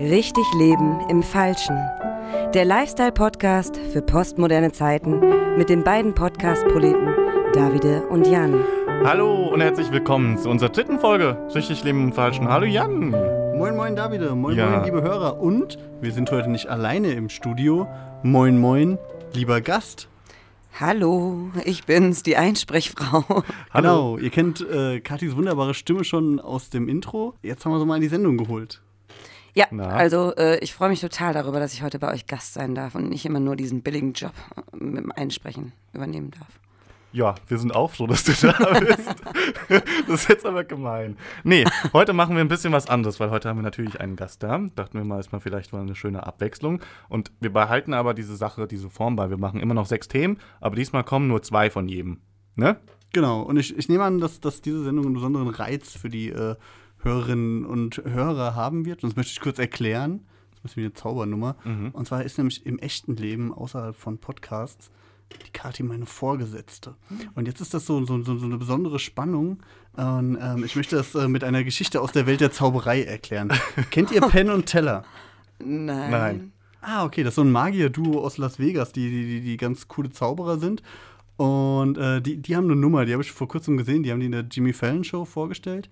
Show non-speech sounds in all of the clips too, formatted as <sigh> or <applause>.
Richtig Leben im Falschen. Der Lifestyle-Podcast für postmoderne Zeiten mit den beiden Podcast-Proleten Davide und Jan. Hallo und herzlich willkommen zu unserer dritten Folge Richtig Leben im Falschen. Hallo Jan. Moin, moin, Davide. Moin, Ja. moin, liebe Hörer. Und wir sind heute nicht alleine im Studio. Moin, moin, lieber Gast. Hallo, ich bin's, die Einsprechfrau. <laughs> Hallo. Genau, ihr kennt äh, Katis wunderbare Stimme schon aus dem Intro. Jetzt haben wir sie mal in die Sendung geholt. Ja, Na? also äh, ich freue mich total darüber, dass ich heute bei euch Gast sein darf und nicht immer nur diesen billigen Job äh, mit dem Einsprechen übernehmen darf. Ja, wir sind auch froh, dass du da <laughs> bist. das ist jetzt aber gemein. Nee, heute machen wir ein bisschen was anderes, weil heute haben wir natürlich einen Gast da. Dachten wir mal, ist mal vielleicht mal eine schöne Abwechslung. Und wir behalten aber diese Sache, diese Form bei. Wir machen immer noch sechs Themen, aber diesmal kommen nur zwei von jedem. Ne? Genau, und ich, ich nehme an, dass, dass diese Sendung einen besonderen Reiz für die äh, Hörerinnen und Hörer haben wird. Und das möchte ich kurz erklären. Das ist ein bisschen wie eine Zaubernummer. Und zwar ist nämlich im echten Leben, außerhalb von Podcasts, die Kathi meine Vorgesetzte. Und jetzt ist das so, so, so, so eine besondere Spannung. Und ähm, ich möchte das äh, mit einer Geschichte aus der Welt der Zauberei erklären. <laughs> Kennt ihr Penn und Teller? Nein. Nein. Ah, okay, das ist so ein Magier-Duo aus Las Vegas, die, die, die, die ganz coole Zauberer sind. Und äh, die, die haben eine Nummer, die habe ich vor kurzem gesehen, die haben die in der Jimmy Fallon Show vorgestellt.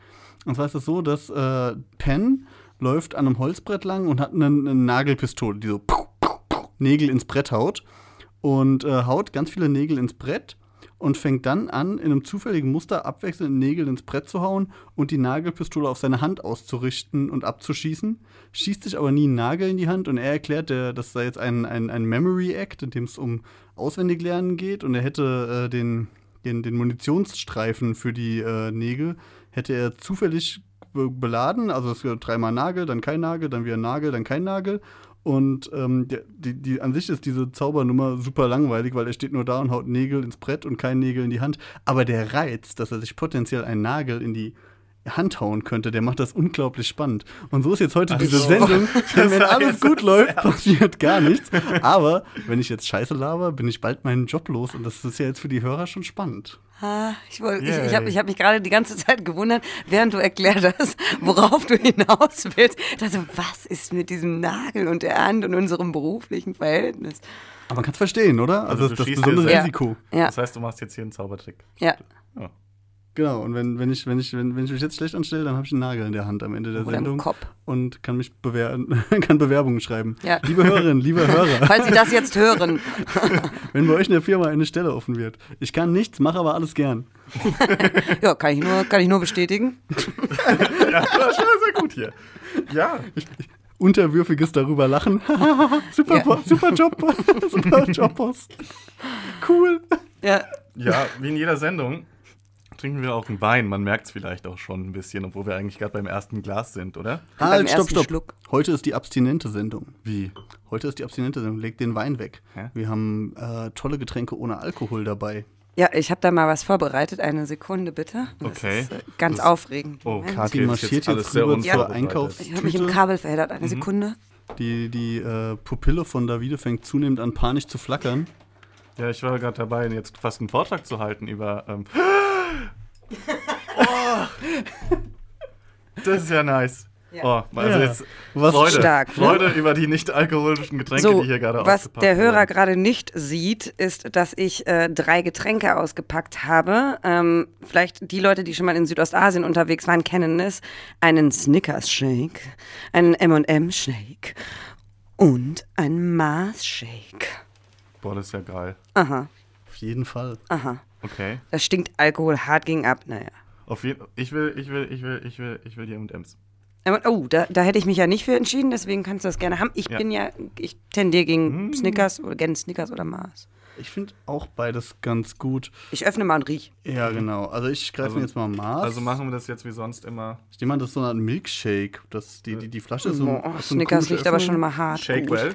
Und zwar ist es so, dass äh, Penn läuft an einem Holzbrett lang und hat eine, eine Nagelpistole, die so puh, puh, puh, Nägel ins Brett haut. Und äh, haut ganz viele Nägel ins Brett und fängt dann an, in einem zufälligen Muster abwechselnd Nägel ins Brett zu hauen und die Nagelpistole auf seine Hand auszurichten und abzuschießen. Schießt sich aber nie einen Nagel in die Hand und er erklärt, der, das sei jetzt ein, ein, ein Memory Act, in dem es um Auswendiglernen geht und er hätte äh, den, den, den Munitionsstreifen für die äh, Nägel, hätte er zufällig be beladen, also es gibt dreimal Nagel, dann kein Nagel, dann wieder Nagel, dann kein Nagel. Und ähm, die, die, an sich ist diese Zaubernummer super langweilig, weil er steht nur da und haut Nägel ins Brett und kein Nägel in die Hand. Aber der Reiz, dass er sich potenziell einen Nagel in die Hand hauen könnte, der macht das unglaublich spannend. Und so ist jetzt heute diese so. Sendung. Denn wenn alles gut läuft, passiert gar nichts. Aber wenn ich jetzt Scheiße laber, bin ich bald meinen Job los. Und das ist ja jetzt für die Hörer schon spannend. Ah, ich wollt- ich, ich habe ich hab mich gerade die ganze Zeit gewundert, während du erklärt hast, worauf du hinaus willst. Also, was ist mit diesem Nagel und der Hand und unserem beruflichen Verhältnis? Aber man kann es verstehen, oder? Also, Also das, das besondere. Risiko. Ja, Das heißt, du machst jetzt hier einen Zaubertrick. ja. Ja. Genau, und wenn, wenn, ich, wenn, ich, wenn, wenn ich mich jetzt schlecht anstelle, dann habe ich einen Nagel in der Hand am Ende der Oder im Sendung Kopf. und kann mich bewer <laughs> kann Bewerbungen schreiben. Ja. Liebe Hörerinnen, liebe Hörer, <laughs> Falls Sie das jetzt hören. <laughs> wenn bei euch in der Firma eine Stelle offen wird, ich kann nichts, mache aber alles gern. Ja, kann ich nur, kann ich nur bestätigen. Ja, das war sehr gut hier. Ja. Unterwürfiges darüber lachen. super, Ja. Super Job, super Job, Boss. Cool. Ja. Ja, wie in jeder Sendung trinken wir auch einen Wein. Man merkt es vielleicht auch schon ein bisschen, obwohl wir eigentlich gerade beim ersten Glas sind, oder? Halt, stopp, ersten stopp. Schluck. Heute ist die abstinente Sendung. Wie? Heute ist die abstinente Sendung. Leg den Wein weg. Hä? Wir haben äh, tolle Getränke ohne Alkohol dabei. Ja, ich habe da mal was vorbereitet. Eine Sekunde bitte. Das Okay. ist äh, ganz Das- aufregend. Oh. Kathi marschiert jetzt alles jetzt rüber zur unvorbereitet. Einkaufs- Ich habe mich im. Kabel verheddert. Mhm. Eine Sekunde. Die, die äh, Pupille von Davide fängt zunehmend an panisch zu flackern. Ja, ich war gerade dabei, jetzt fast einen Vortrag zu halten über. Ähm, oh, das ist ja nice. Oh, also Ja. jetzt Was Freude, stark, ne? Freude über die nicht alkoholischen Getränke, So, die hier gerade was der Hörer wurden. gerade nicht sieht, ist, dass ich äh, drei Getränke ausgepackt habe. Ähm, vielleicht die Leute, die schon mal in Südostasien unterwegs waren, kennen es. Einen Snickers Shake, einen M&M Shake und einen Mars Shake. Boah, das ist ja geil. Aha, Auf jeden Fall. aha. Okay. Da stinkt Alkohol hart gegen ab. Naja. Auf jeden, ich will, ich will, ich will, ich will, ich will die M&M's. Oh, da, da hätte ich mich ja nicht für entschieden, deswegen kannst du das gerne haben. Ich Ja. bin ja, ich tendiere gegen Snickers oder gerne Snickers oder Mars. Ich finde auch beides ganz gut. Ich öffne mal und riech. Ja, genau. Also ich greife Also- mir jetzt mal Mars. Also machen wir das jetzt wie sonst immer. ich nehme an, das ist so eine Art Milkshake. Das, die, die, die Flasche ist so, Oh, so Snickers riecht aber schon mal hart. Shake Gut. well.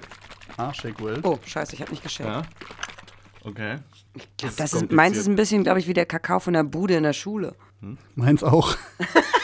Ah, Shake Well. Oh, scheiße, ich habe nicht geschenkt. Ja. Okay. Das, ist ist, meins ist ein bisschen, glaube ich, wie der Kakao von der Bude in der Schule. Meins auch. <laughs>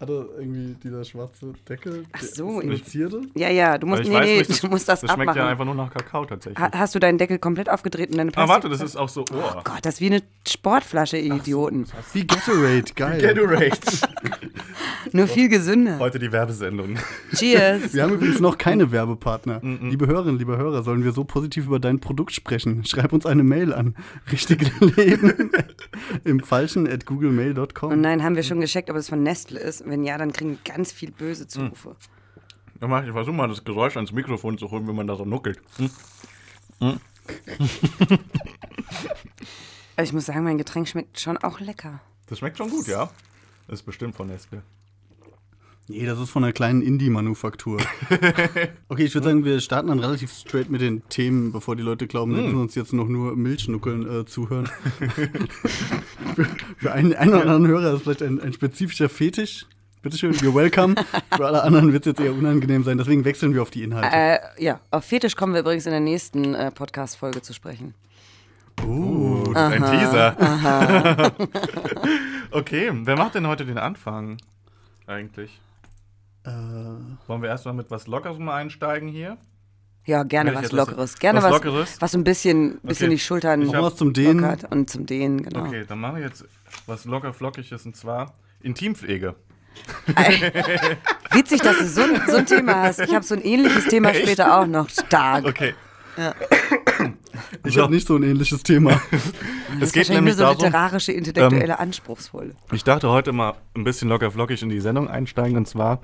hatte irgendwie dieser schwarze Deckel. Ach so, Zierde. Ja, ja, du musst, nee, weiß nee, nicht, du musst das, Das schmeckt abmachen. ja einfach nur nach Kakao tatsächlich. ha hast du deinen Deckel komplett aufgedreht und deine Ah, Plastik... warte, das ist auch so. Oh, Oh Gott, das ist wie eine Sportflasche, ihr Idioten. Wie Gatorade, <laughs> geil. Gatorade. <laughs> Nur viel gesünder. Heute die Werbesendung. Cheers. Wir haben übrigens noch keine Werbepartner. Liebe Hörerinnen, liebe Hörer, sollen wir so positiv über dein Produkt sprechen? Schreib uns eine Mail an. Richtige Leben <laughs> im Falschen at Und googlemail.com. nein, haben wir schon gecheckt, ob es von Nestle ist. Wenn ja, dann kriegen wir ganz viel böse Zurufe. Ja, mach, ich versuche mal das Geräusch ans Mikrofon zu holen, wenn man da so nuckelt. Hm? Also ich muss sagen, mein Getränk schmeckt schon auch lecker. Das schmeckt schon gut, ja. Das ist bestimmt von Nestle. Nee, das ist von einer kleinen Indie-Manufaktur. <laughs> okay, ich würde sagen, wir starten dann relativ straight mit den Themen, bevor die Leute glauben, wir müssen uns jetzt noch nur Milchschnuckeln äh, zuhören. <laughs> für, für einen, einen oder anderen Hörer ist das vielleicht ein, ein spezifischer Fetisch. Bitteschön, you're welcome. für alle anderen wird es jetzt eher unangenehm sein, deswegen wechseln wir auf die Inhalte. Äh, ja, auf Fetisch kommen wir übrigens in der nächsten äh, Podcast-Folge zu sprechen. Uh, das ist ein Teaser. <laughs> okay, wer macht denn heute den Anfang? Eigentlich. Äh, Wollen wir erstmal mit was Lockerem einsteigen hier? Ja, gerne ich was etwas- Lockeres. Gerne was was, Lockeres? was so ein bisschen, bisschen Okay. die Schultern Ich hab- was zum Dehnen. lockert und zum Dehnen, genau. Okay, dann machen wir jetzt was locker flockiges und zwar Intimpflege. Witzig, dass du so ein, so ein Thema hast. Ich habe so ein ähnliches Thema später auch noch. Stark. Okay. ich habe nicht so ein ähnliches Thema. <laughs> Es Das geht ist wahrscheinlich nur nämlich so darum, literarische, intellektuelle, anspruchsvolle. ich dachte heute mal ein bisschen locker flockig in die Sendung einsteigen und zwar,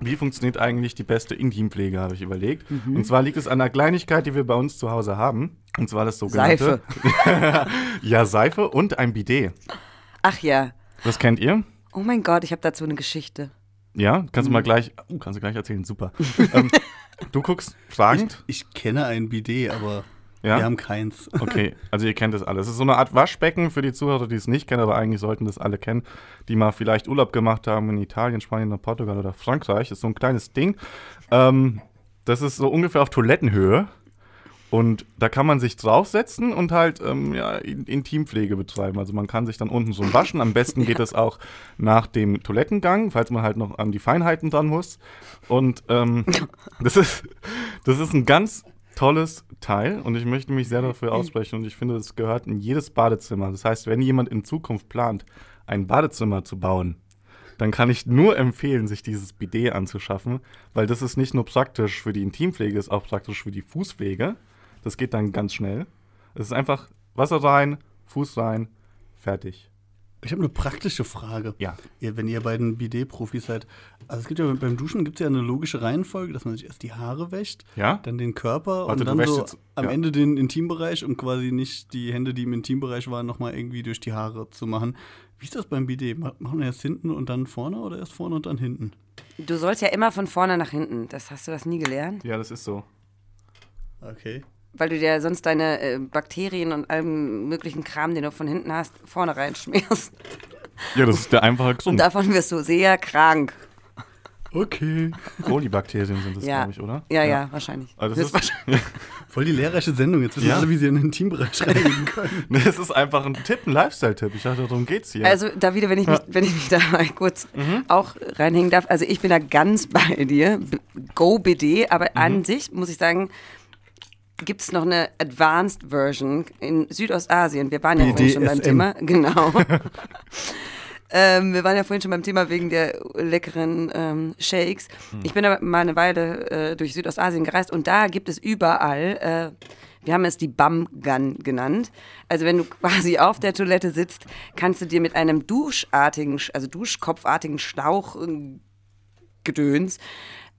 wie funktioniert eigentlich die beste Intimpflege, habe ich überlegt. Mhm. Und zwar liegt es an einer Kleinigkeit, die wir bei uns zu Hause haben. Und zwar das sogenannte. Seife. <laughs> Ja, Seife und ein Bidet. Ach ja. Das kennt ihr? Oh mein Gott, ich habe dazu eine Geschichte. Ja, kannst Mhm. du mal gleich, uh, kannst du gleich erzählen, super. ähm, <laughs> du guckst fragend. Ich kenne ein Bidet, aber Ja? wir haben keins. <laughs> Okay, also ihr kennt das alles. Es ist so eine Art Waschbecken für die Zuhörer, die es nicht kennen, aber eigentlich sollten das alle kennen, die mal vielleicht Urlaub gemacht haben in Italien, Spanien, oder Portugal oder Frankreich. Das ist so ein kleines Ding. Ähm, das ist so ungefähr auf Toilettenhöhe. Und da kann man sich draufsetzen und halt ähm, ja, In- Intimpflege betreiben. Also man kann sich dann unten so waschen. Am besten <laughs> geht es auch nach dem Toilettengang, falls man halt noch an die Feinheiten dran muss. Und ähm, <laughs> das, ist, das ist ein ganz tolles Teil und ich möchte mich sehr dafür aussprechen und ich finde, es gehört in jedes Badezimmer. Das heißt, wenn jemand in Zukunft plant, ein Badezimmer zu bauen, dann kann ich nur empfehlen, sich dieses Bidet anzuschaffen, weil das ist nicht nur praktisch für die Intimpflege, ist auch praktisch für die Fußpflege. Das geht dann ganz schnell. Es ist einfach Wasser rein, Fuß rein, fertig. Ich habe eine praktische Frage. Ja. Ihr, wenn ihr beiden Bidet-Profis seid. Also es gibt ja beim Duschen gibt es ja eine logische Reihenfolge, dass man sich erst die Haare wäscht, Ja? dann den Körper Warte, und dann so jetzt- am ja. Ende den Intimbereich, um quasi nicht die Hände, die im Intimbereich waren, nochmal irgendwie durch die Haare zu machen. Wie ist das beim Bidet? Ma- Machen wir erst hinten und dann vorne oder erst vorne und dann hinten? Du sollst ja immer von vorne nach hinten. Das hast du das nie gelernt? Ja, das ist so. Okay. Weil du dir sonst deine äh, Bakterien und allem möglichen Kram, den du von hinten hast, vorne reinschmierst. Ja, das ist der einfache Und gesund. davon wirst du sehr krank. Okay. Kolibakterien sind das, Ja. glaube ich, oder? Ja, ja, wahrscheinlich. Also das ist, <laughs> Voll die lehrreiche Sendung. Jetzt wissen Ja. alle, wie sie in den Intimbereich reinigen <laughs> können. Es ist einfach ein Tipp, ein Lifestyle-Tipp. Ich dachte, darum geht's hier. Also, Davide, wenn ich mich, wenn ich mich da mal kurz Mhm. auch reinhängen darf, also ich bin da ganz bei dir. Go BD, aber Mhm. an sich muss ich sagen, gibt es noch eine Advanced Version in Südostasien. Wir waren ja vorhin schon beim BDSM. Thema. <laughs> Genau. ähm, wir waren ja vorhin schon beim Thema wegen der leckeren ähm, Shakes. Mhm. Ich bin aber mal eine Weile äh, durch Südostasien gereist und da gibt es überall, äh, wir haben es die Bum Gun genannt. Also wenn du quasi auf der Toilette sitzt, kannst du dir mit einem duschartigen, also duschkopfartigen Schlauch äh, Gedöns,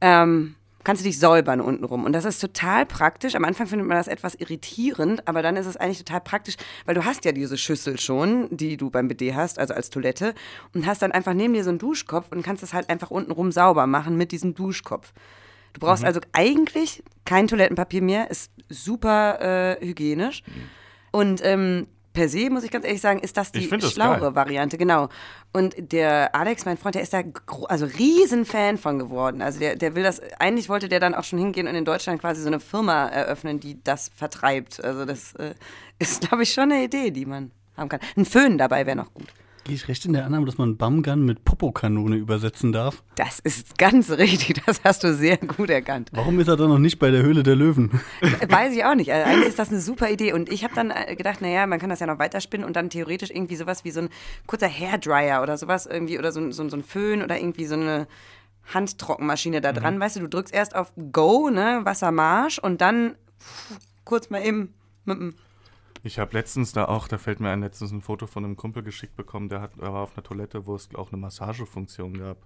ähm, kannst du dich säubern untenrum. Und das ist total praktisch. Am Anfang findet man das etwas irritierend, aber dann ist es eigentlich total praktisch, weil du hast ja diese Schüssel schon, die du beim BD hast, also als Toilette, und hast dann einfach neben dir so einen Duschkopf und kannst es halt einfach untenrum sauber machen mit diesem Duschkopf. Du brauchst also eigentlich kein Toilettenpapier mehr, ist super äh, hygienisch. Und ähm, per se, muss ich ganz ehrlich sagen, ist das die das schlauere geil. Variante, genau. Und der Alex, mein Freund, der ist da also riesen Fan von geworden. Also der, der will das, eigentlich wollte der dann auch schon hingehen und in Deutschland quasi so eine Firma eröffnen, die das vertreibt. Also das äh, <laughs> ist, glaube ich, schon eine Idee, die man haben kann. Ein Föhn dabei wäre noch gut. Gehe ich recht in der Annahme, dass man Bumgun mit Popokanone übersetzen darf? Das ist ganz richtig, das hast du sehr gut erkannt. Warum ist er dann noch nicht bei der Höhle der Löwen? <laughs> Weiß ich auch nicht. Also eigentlich ist das eine super Idee. Und ich habe dann äh, gedacht, naja, man kann das ja noch weiterspinnen und dann theoretisch irgendwie sowas wie so ein kurzer Hairdryer oder sowas irgendwie oder so, ein- so, so ein Föhn oder irgendwie so eine Handtrockenmaschine da dran. Weißt du, du drückst erst auf Go, ne, Wassermarsch und dann pff, kurz mal eben mit dem Ich habe letztens da auch, da fällt mir ein, letztens ein Foto von einem Kumpel geschickt bekommen, der, hat, der war auf einer Toilette, wo es auch eine Massagefunktion gab.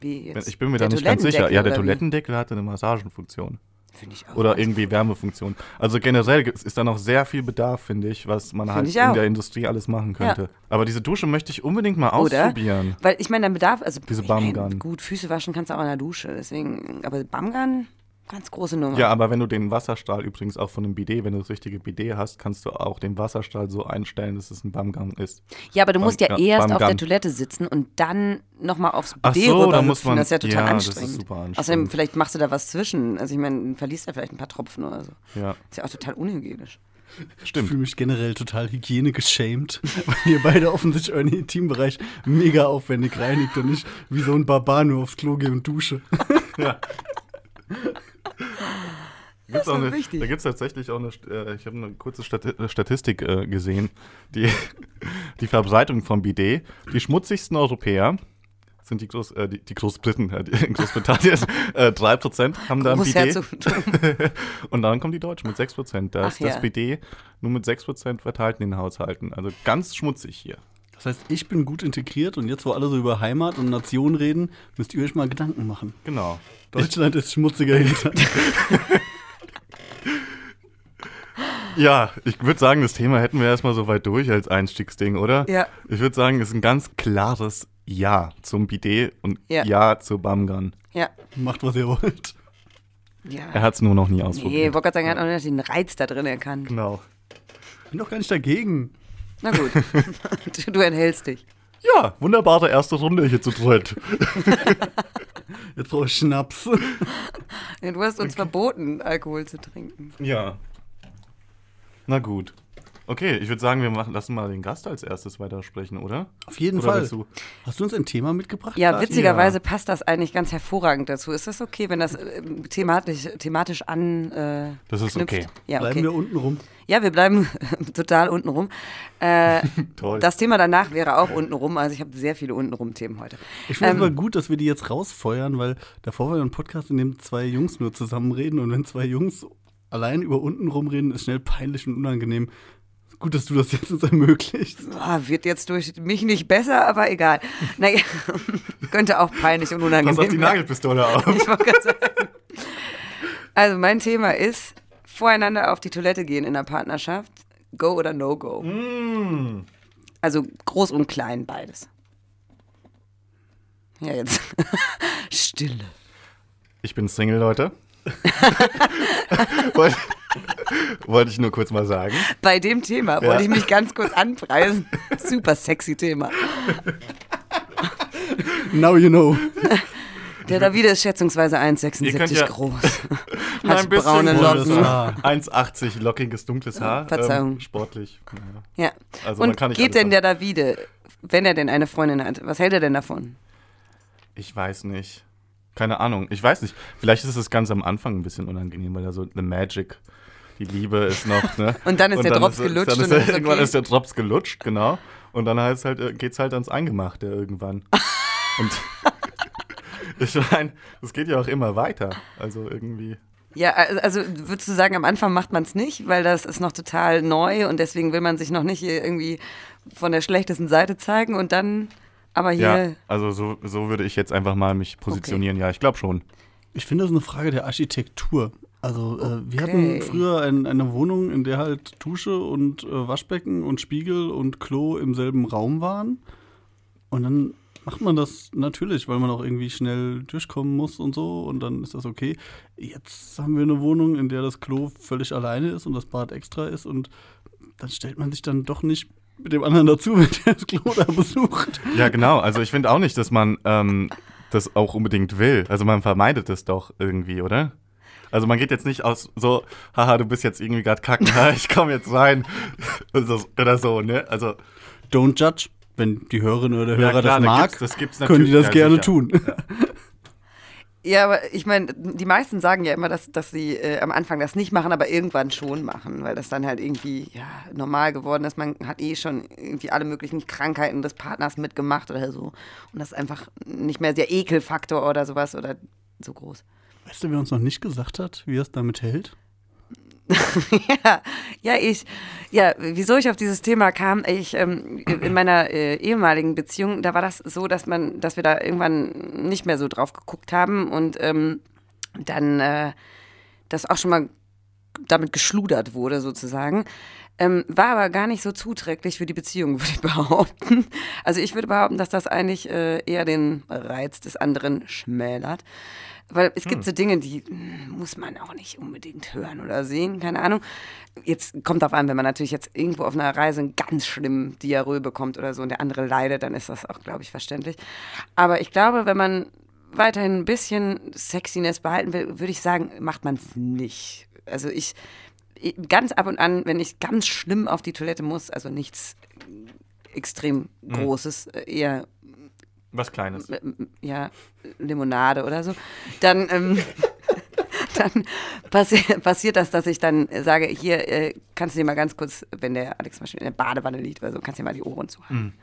wie jetzt. Ich bin mir der da nicht ganz sicher. Ja, der Toilettendeckel wie? Hatte eine Massagenfunktion. Finde ich auch. Oder irgendwie Wärmefunktion. Also generell ist da noch sehr viel Bedarf, finde ich, was man halt ich in der Industrie alles machen könnte. Ja. Aber diese Dusche möchte ich unbedingt mal Oder? ausprobieren. Weil ich meine, der Bedarf, also Diese Bumgun. gut, Füße waschen kannst du auch in der Dusche, deswegen, aber Bumgun, ganz große Nummer. Ja, aber wenn du den Wasserstrahl übrigens auch von dem Bidet, wenn du das richtige Bidet hast, kannst du auch den Wasserstrahl so einstellen, dass es ein Bumgang ist. Ja, aber du musst ja Ja, erst beim auf der. Toilette sitzen und dann nochmal aufs Ach BD so, da rüber muss hüpfen. man- Das ist ja total ja, das ist anstrengend. super anstrengend. Außerdem, vielleicht machst du da was zwischen. Also ich meine, verliest ja vielleicht ein paar Tropfen oder so. Ja, Ist ja auch total unhygienisch. Ich stimmt. fühle mich generell total hygienegeschämt, <laughs> weil ihr beide offensichtlich euren Intimbereich mega aufwendig reinigt und nicht wie so ein Barbar nur aufs Klo gehe und dusche. Ja. <laughs> Da gibt's auch eine, wichtig. da gibt es tatsächlich auch eine, äh, ich habe eine kurze äh, Statistik äh, gesehen, die, <laughs> die Verbreitung vom Bidet. Die schmutzigsten Europäer sind die, Groß, äh, die, die Großbriten, äh, die, in Großbritannien, <laughs> äh, 3% haben da ein Bidet. <laughs> Und dann kommen die Deutschen mit 6%. Da Ach ist das ja. Bidet nur mit 6% verteilt in den Haushalten. Also ganz schmutzig hier. Das heißt, ich bin gut integriert und jetzt, wo alle so über Heimat und Nation reden, müsst ihr euch mal Gedanken machen. Genau. Deutschland ist schmutziger Hintern. <laughs> Ja, ich würde sagen, das Thema hätten wir erstmal so weit durch als Einstiegsding, oder? Ja. Ich würde sagen, es ist ein ganz klares Ja zum Bidet und Ja. Ja, zu Bumgun. ja. Macht, was ihr wollt. ja. Er hat es nur noch nie Nee, ich ausprobiert. wollte gerade sagen, er hat auch nicht den Reiz da drin erkannt. genau. Bin doch gar nicht dagegen. Na gut. du, <laughs> du enthältst dich. Ja, wunderbare erste Runde hier zu dritt. <laughs> Jetzt brauche ich Schnaps. Ja, du hast uns verboten, Alkohol zu trinken. ja. Na gut. Okay, ich würde sagen, wir machen, lassen mal den Gast als erstes weitersprechen, oder? Auf jeden Oder Fall. du? Hast du uns ein Thema mitgebracht? Ja, witzigerweise passt das eigentlich ganz hervorragend dazu. Ist das okay, wenn das äh, thematisch, thematisch an. Äh, Das ist knüpft? okay. Ja, Bleiben okay. wir unten rum. Ja, wir bleiben <laughs> total unten rum. Äh, <laughs> Toll. das Thema danach wäre auch unten rum. Also ich habe sehr viele unten rum Themen heute. Ich finde es Ähm, aber gut, dass wir die jetzt rausfeuern, weil davor war ja ein Podcast, in dem zwei Jungs nur zusammenreden und wenn zwei Jungs allein über unten rumreden, ist schnell peinlich und unangenehm. Gut, dass du das jetzt uns ermöglicht. Ah, wird jetzt durch mich nicht besser, aber egal. Naja, <laughs> könnte auch peinlich und unangenehm Pass auf die. Nagelpistole <laughs> auf. Ich wollte sagen. Also mein Thema ist, voreinander auf die Toilette gehen in der Partnerschaft. Go oder no go. Mm. Also groß und klein beides. Ja, jetzt. <laughs> Stille. Ich bin Single, Leute. <laughs> Wollte ich nur kurz mal sagen. Bei dem Thema Ja. wollte ich mich ganz kurz anpreisen. Super sexy Thema. Now you know. Der Davide ist schätzungsweise Ihr könnt 1,76 ja- groß. <laughs> Hat braune volles Locken. Haar. 1,80 lockiges, dunkles Haar. Verzeihung. Ähm, sportlich. Ja. Ja. Also man Und kann nicht geht denn der Davide, wenn er denn eine Freundin hat, was hält er denn davon? Ich weiß nicht. Keine Ahnung. Ich weiß nicht. Vielleicht ist es ganz am Anfang ein bisschen unangenehm, weil da so The Magic, die Liebe ist noch, ne? <laughs> Und dann ist der Drops gelutscht Dann ist, und dann ist irgendwann okay. ist der Drops gelutscht, genau. Und dann heißt halt, äh, geht's halt ans Eingemachte irgendwann. <laughs> Und <laughs> ich meine, es geht ja auch immer weiter. Also irgendwie. Ja, also also würdest du sagen, am Anfang macht man es nicht, weil das ist noch total neu und deswegen will man sich noch nicht hier irgendwie von der schlechtesten Seite zeigen und dann, aber hier, Ja, also so, so würde ich jetzt einfach mal mich positionieren. Ja, ich glaube schon. Ich finde, das ist eine Frage der Architektur. Also, äh, wir Okay. hatten früher ein, eine Wohnung, in der halt Dusche und äh, Waschbecken und Spiegel und Klo im selben Raum waren. Und dann macht man das natürlich, weil man auch irgendwie schnell durchkommen muss und so. Und dann ist das okay. Jetzt haben wir eine Wohnung, in der das Klo völlig alleine ist und das Bad extra ist. Und dann stellt man sich dann doch nicht mit dem anderen dazu, <laughs> wenn der das Klo da besucht. Ja, genau. Also ich finde auch nicht, dass man ähm, das auch unbedingt will. Also man vermeidet es doch irgendwie, oder? Also man geht jetzt nicht aus so, haha, du bist jetzt irgendwie gerade kacken, <laughs> ich komme jetzt rein oder <laughs> so, oder so, ne? Also Don't judge. wenn die Hörerin oder der Ja, Hörer klar, das da mag, gibt's- das gibt's können die das ja, gerne sicher. tun. Ja, aber ich meine, die meisten sagen ja immer, dass, dass sie äh, am Anfang das nicht machen, aber irgendwann schon machen, weil das dann halt irgendwie ja, normal geworden ist. Man hat eh schon irgendwie alle möglichen Krankheiten des Partners mitgemacht oder so. Und das ist einfach nicht mehr der Ekelfaktor oder sowas oder so groß. Weißt du, wer uns noch nicht gesagt hat, wie er es damit hält? <laughs> ja, ja, ich, ja, wieso ich auf dieses Thema kam, ich, ähm, in meiner äh, ehemaligen Beziehung, da war das so, dass man, dass wir da irgendwann nicht mehr so drauf geguckt haben und ähm, dann äh, das auch schon mal damit geschludert wurde sozusagen. Ähm, war aber gar nicht so zuträglich für die Beziehung, <laughs> würde ich behaupten. Also ich würde behaupten, dass das eigentlich äh, eher den Reiz des anderen schmälert. Weil es gibt so Dinge, die mm, muss man auch nicht unbedingt hören oder sehen, keine Ahnung. Jetzt kommt auf an, wenn man natürlich jetzt irgendwo auf einer Reise einen ganz schlimmen Diarrhoe bekommt oder so und der andere leidet, dann ist das auch, glaube ich, verständlich. Aber ich glaube, wenn man weiterhin ein bisschen Sexiness behalten will, würde ich sagen, macht man es nicht. Also ich, ganz ab und an, wenn ich ganz schlimm auf die Toilette muss, also nichts extrem Großes, äh, eher Was Kleines. ja, Limonade oder so, dann, ähm, <laughs> dann passi passiert das, dass ich dann sage, hier äh, kannst du dir mal ganz kurz, wenn der Alex zum Beispiel in der Badewanne liegt oder so, kannst du dir mal die Ohren zuhalten.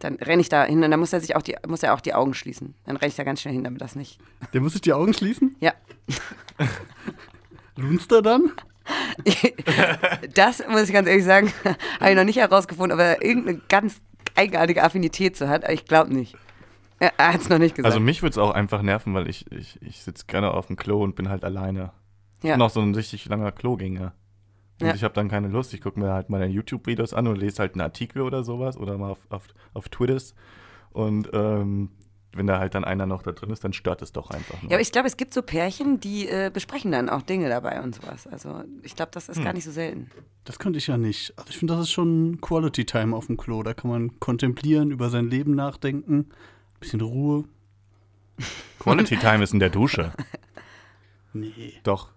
Dann renne ich da hin und dann muss er sich auch die, muss er auch die Augen schließen. Dann renne ich da ganz schnell hin, damit das nicht. <laughs> Der muss sich die Augen schließen? Ja. <laughs> Lunzt er dann? Das muss ich ganz ehrlich sagen, habe ich noch nicht herausgefunden, ob er irgendeine ganz eigenartige Affinität zu hat, aber ich glaube nicht. Ja, er hat es noch nicht gesagt. Also mich würde es auch einfach nerven, weil ich, ich, ich sitze gerne auf dem Klo und bin halt alleine. Ich ja. bin auch so ein richtig langer Klogänger. Und Ja. ich habe dann keine Lust. Ich gucke mir halt meine YouTube-Videos an und lese halt einen Artikel oder sowas oder mal auf, auf, auf Twitters. Und ähm, wenn da halt dann einer noch da drin ist, dann stört es doch einfach nur. Ja, aber ich glaube, es gibt so Pärchen, die äh, besprechen dann auch Dinge dabei und sowas. Also ich glaube, das ist gar nicht so selten. Das könnte ich ja nicht. Also ich finde, das ist schon Quality Time auf dem Klo. Da kann man kontemplieren, über sein Leben nachdenken, bisschen Ruhe. Quality Time ist in der Dusche. Nee. Doch.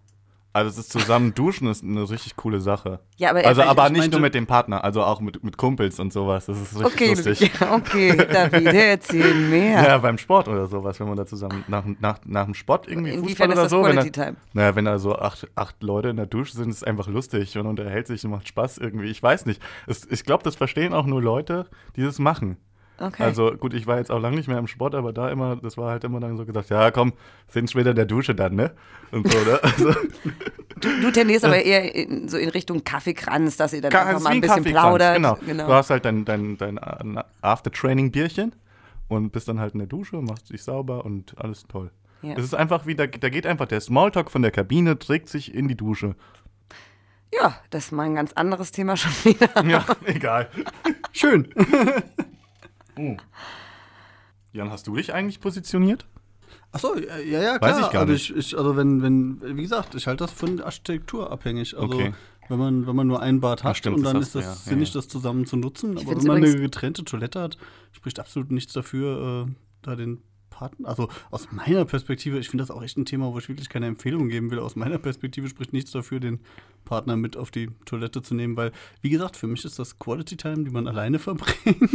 Also es ist zusammen duschen ist eine richtig coole Sache. Ja, aber Also ich- aber ich nicht meinte- nur mit dem Partner, also auch mit, mit Kumpels und sowas. Das ist richtig Okay, lustig. ja, <laughs> okay, David, erzähl mehr. Ja. beim Sport oder sowas, wenn man da zusammen nach, nach, nach dem Sport irgendwie Inwiefern Fußball ist oder das so, wenn Quality da, Time? naja, wenn da so acht, acht Leute in der Dusche sind, ist es einfach lustig und unterhält sich und macht Spaß irgendwie. Ich weiß nicht. Es, ich glaube, das verstehen auch nur Leute, die das machen. Okay. Also gut, ich war jetzt auch lange nicht mehr im Sport, aber da immer, das war halt immer dann so gesagt, ja komm, sind wieder in der Dusche dann, ne? Und so, ne? Also, <laughs> du, du tendierst aber eher in, so in Richtung Kaffeekranz, dass ihr dann Ka- einfach mal ein bisschen plaudert. Genau. genau. Du hast halt dein, dein, dein After-Training-Bierchen und bist dann halt in der Dusche, machst dich sauber und alles toll. Ja. Es ist einfach wie, da, da geht einfach der Smalltalk von der Kabine, trägt sich in die Dusche. Ja, das ist mal ein ganz anderes Thema schon wieder. Ja, <laughs> egal. Schön. <laughs> Jan, hast du dich eigentlich positioniert? Achso, ja, ja, ja, klar. Weiß ich gar also nicht. ich, ich, also wenn, wenn, wie gesagt, ich halte das von der Architektur abhängig. Also Okay. wenn man, wenn man nur ein Bad hat stimmt, und das dann hast ist das ja. Sinnig, ja. das zusammen zu nutzen. Aber find's wenn man eine getrennte Toilette hat, spricht absolut nichts dafür, äh, da den Partner. Also aus meiner Perspektive, ich finde das auch echt ein Thema, wo ich wirklich keine Empfehlung geben will. Aus meiner Perspektive spricht nichts dafür, den Partner mit auf die Toilette zu nehmen, weil, wie gesagt, für mich ist das Quality Time, die man alleine verbringt. <laughs>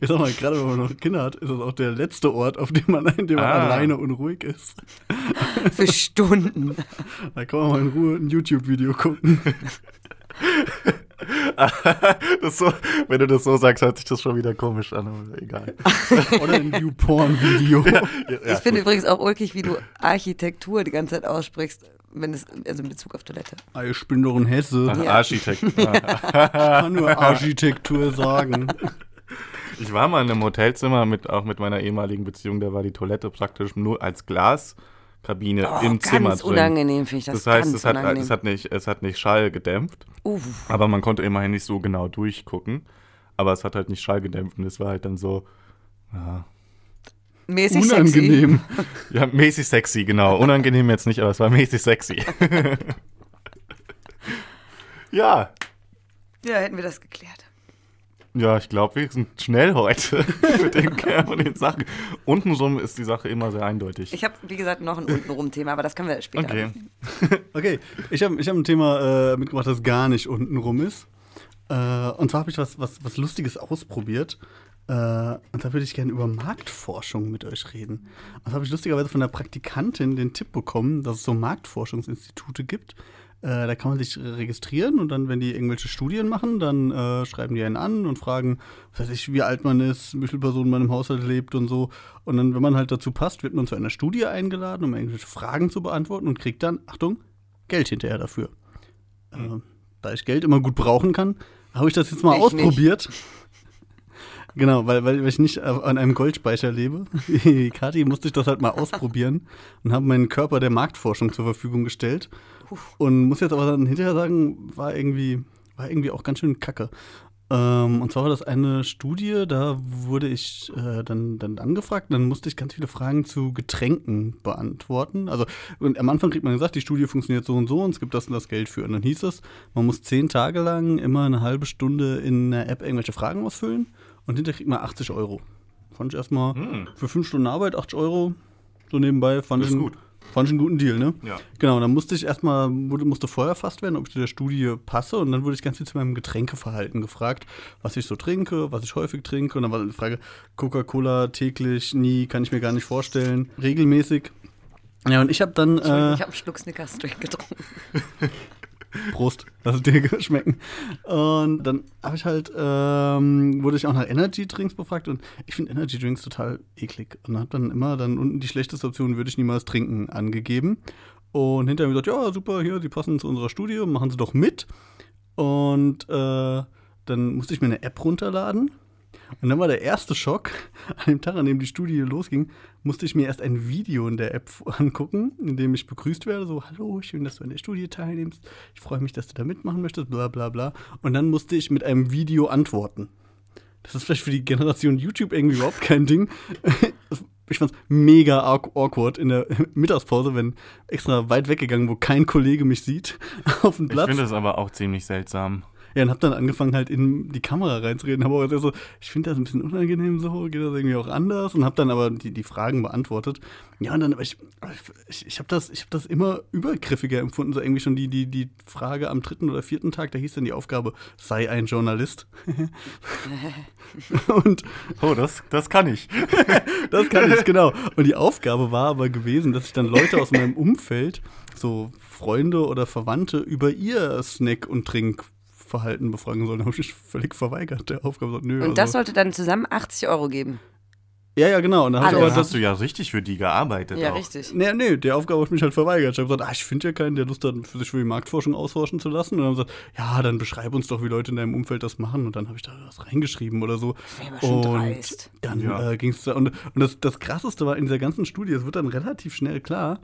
ich sag mal, gerade wenn man noch Kinder hat, ist das auch der letzte Ort, auf dem man, in dem man Ah. alleine unruhig ist. <laughs> Für Stunden. Da kann man mal in Ruhe ein YouTube-Video gucken. <laughs> <laughs> das so, wenn du das so sagst, hört sich das schon wieder komisch an, aber egal. <laughs> Oder ein YouPorn-Video. Ja, ich finde übrigens auch ulkig, wie du Architektur die ganze Zeit aussprichst, wenn es, also in Bezug auf Toilette. Ah, Ich bin doch ein Hesse. Ach, Ja. Architekt. <laughs> Ja. kann nur Architektur sagen. Ich war mal in einem Hotelzimmer mit auch mit meiner ehemaligen Beziehung, da war die Toilette praktisch nur als Glaskabine Oh, im Zimmer drin. unangenehm finde ich das. Das heißt, es hat, es, hat nicht, es hat nicht Schall gedämpft, Uff. aber man konnte immerhin nicht so genau durchgucken. Aber es hat halt nicht Schall gedämpft und es war halt dann so, ja, mäßig Unangenehm. <laughs> ja mäßig sexy, genau. Unangenehm jetzt nicht, aber es war mäßig sexy. <laughs> ja, sexy. Ja, hätten wir das geklärt. Ja, ich glaube, wir sind schnell heute <laughs> mit den Kern von den Sachen. Untenrum ist die Sache immer sehr eindeutig. Ich habe, wie gesagt, noch ein untenrum-Thema, aber das können wir später. Okay. <laughs> Okay, ich habe ich hab ein Thema äh, mitgebracht, das gar nicht unten rum ist. Äh, und zwar habe ich was, was, was Lustiges ausprobiert. Äh, und da würde ich gerne über Marktforschung mit euch reden. Und da habe ich lustigerweise von der Praktikantin den Tipp bekommen, dass es so Marktforschungsinstitute gibt. Äh, da kann man sich registrieren und dann, wenn die irgendwelche Studien machen, dann äh, schreiben die einen an und fragen, was weiß ich, wie alt man ist, wie viele Personen man im Haushalt lebt und so. Und dann, wenn man halt dazu passt, wird man zu einer Studie eingeladen, um irgendwelche Fragen zu beantworten und kriegt dann, Achtung, Geld hinterher dafür. Äh, da ich Geld immer gut brauchen kann, habe ich das jetzt mal Ich ausprobiert. <laughs> Genau, weil, weil ich nicht an einem Goldspeicher lebe. <laughs> Wie Kathi musste ich das halt mal ausprobieren und habe meinen Körper der Marktforschung zur Verfügung gestellt. Und muss jetzt aber dann hinterher sagen, war irgendwie, war irgendwie auch ganz schön kacke. Ähm, und zwar war das eine Studie, da wurde ich äh, dann, dann angefragt, dann musste ich ganz viele Fragen zu Getränken beantworten. Also und am Anfang kriegt man gesagt, die Studie funktioniert so und so und es gibt das und das Geld für. Und dann hieß es, man muss zehn Tage lang immer eine halbe Stunde in einer App irgendwelche Fragen ausfüllen und hinterher kriegt man 80 Euro. Fand ich erstmal Hm. für fünf Stunden Arbeit 80 Euro so nebenbei, fand Das ich, ist einen- gut. Fand ich einen guten Deal, ne? Ja. Genau, dann musste ich erstmal, musste vorher erfasst werden, ob ich zu der Studie passe. Und dann wurde ich ganz viel zu meinem Getränkeverhalten gefragt, was ich so trinke, was ich häufig trinke. Und dann war die Frage, Coca-Cola täglich, nie, kann ich mir gar nicht vorstellen, regelmäßig. Ja, und ich habe dann. Äh, ich habe einen Schluck Snickers getrunken. <laughs> Prost, lass es dir <laughs> schmecken. Und dann habe ich halt, ähm, wurde ich auch nach Energy Drinks befragt und ich finde Energy Drinks total eklig. Und habe dann immer dann unten die schlechteste Option würde ich niemals trinken angegeben. Und hinterher gesagt, ja, super, hier, die passen zu unserer Studie, machen sie doch mit. Und äh, dann musste ich mir eine App runterladen. Und dann war der erste Schock, <laughs> an dem Tag, an dem die Studie losging, musste ich mir erst ein Video in der App <laughs> angucken, in dem ich begrüßt werde, so, hallo, schön, dass du an der Studie teilnimmst, ich freue mich, dass du da mitmachen möchtest, bla bla bla. Und dann musste ich mit einem Video antworten. Das ist vielleicht für die Generation YouTube irgendwie überhaupt kein Ding. <laughs> Ich fand's mega awk- awkward in der Mittagspause, wenn extra weit weggegangen, wo kein Kollege mich sieht, auf dem Ich Platz. finde das aber auch ziemlich seltsam. Ja, und hab dann angefangen halt in die Kamera reinzureden, aber auch so, ich finde das ein bisschen unangenehm so, geht das irgendwie auch anders und hab dann aber die, die Fragen beantwortet. Ja, und dann, aber ich, ich, ich habe das, ich hab das immer übergriffiger empfunden, so irgendwie schon die, die, die Frage am dritten oder vierten Tag, da hieß dann die Aufgabe, sei ein Journalist. <laughs> und Oh, das, das kann ich. <laughs> das kann ich, genau. Und die Aufgabe war aber gewesen, dass ich dann Leute aus meinem Umfeld, so Freunde oder Verwandte, über ihr Snack- und Trinkverhalten befragen soll. Da habe ich mich völlig verweigert, der Aufgabe. Nö, Und das also, sollte dann zusammen 80 Euro geben. ja, ja, genau. Und dann hab ich Alles. aber Da das, hast du ja richtig für die gearbeitet. Ja, auch. richtig. Nee, nee, der Aufgabe habe ich mich halt verweigert. Ich habe gesagt, ah, ich finde ja keinen, der Lust hat, für sich für die Marktforschung ausforschen zu lassen. Und dann haben sie gesagt, ja, dann beschreib uns doch, wie Leute in deinem Umfeld das machen. Und dann habe ich da was reingeschrieben oder so. Das und dreist. dann Ja. äh, ging es da. Und, und das, das Krasseste war in dieser ganzen Studie, es wird dann relativ schnell klar.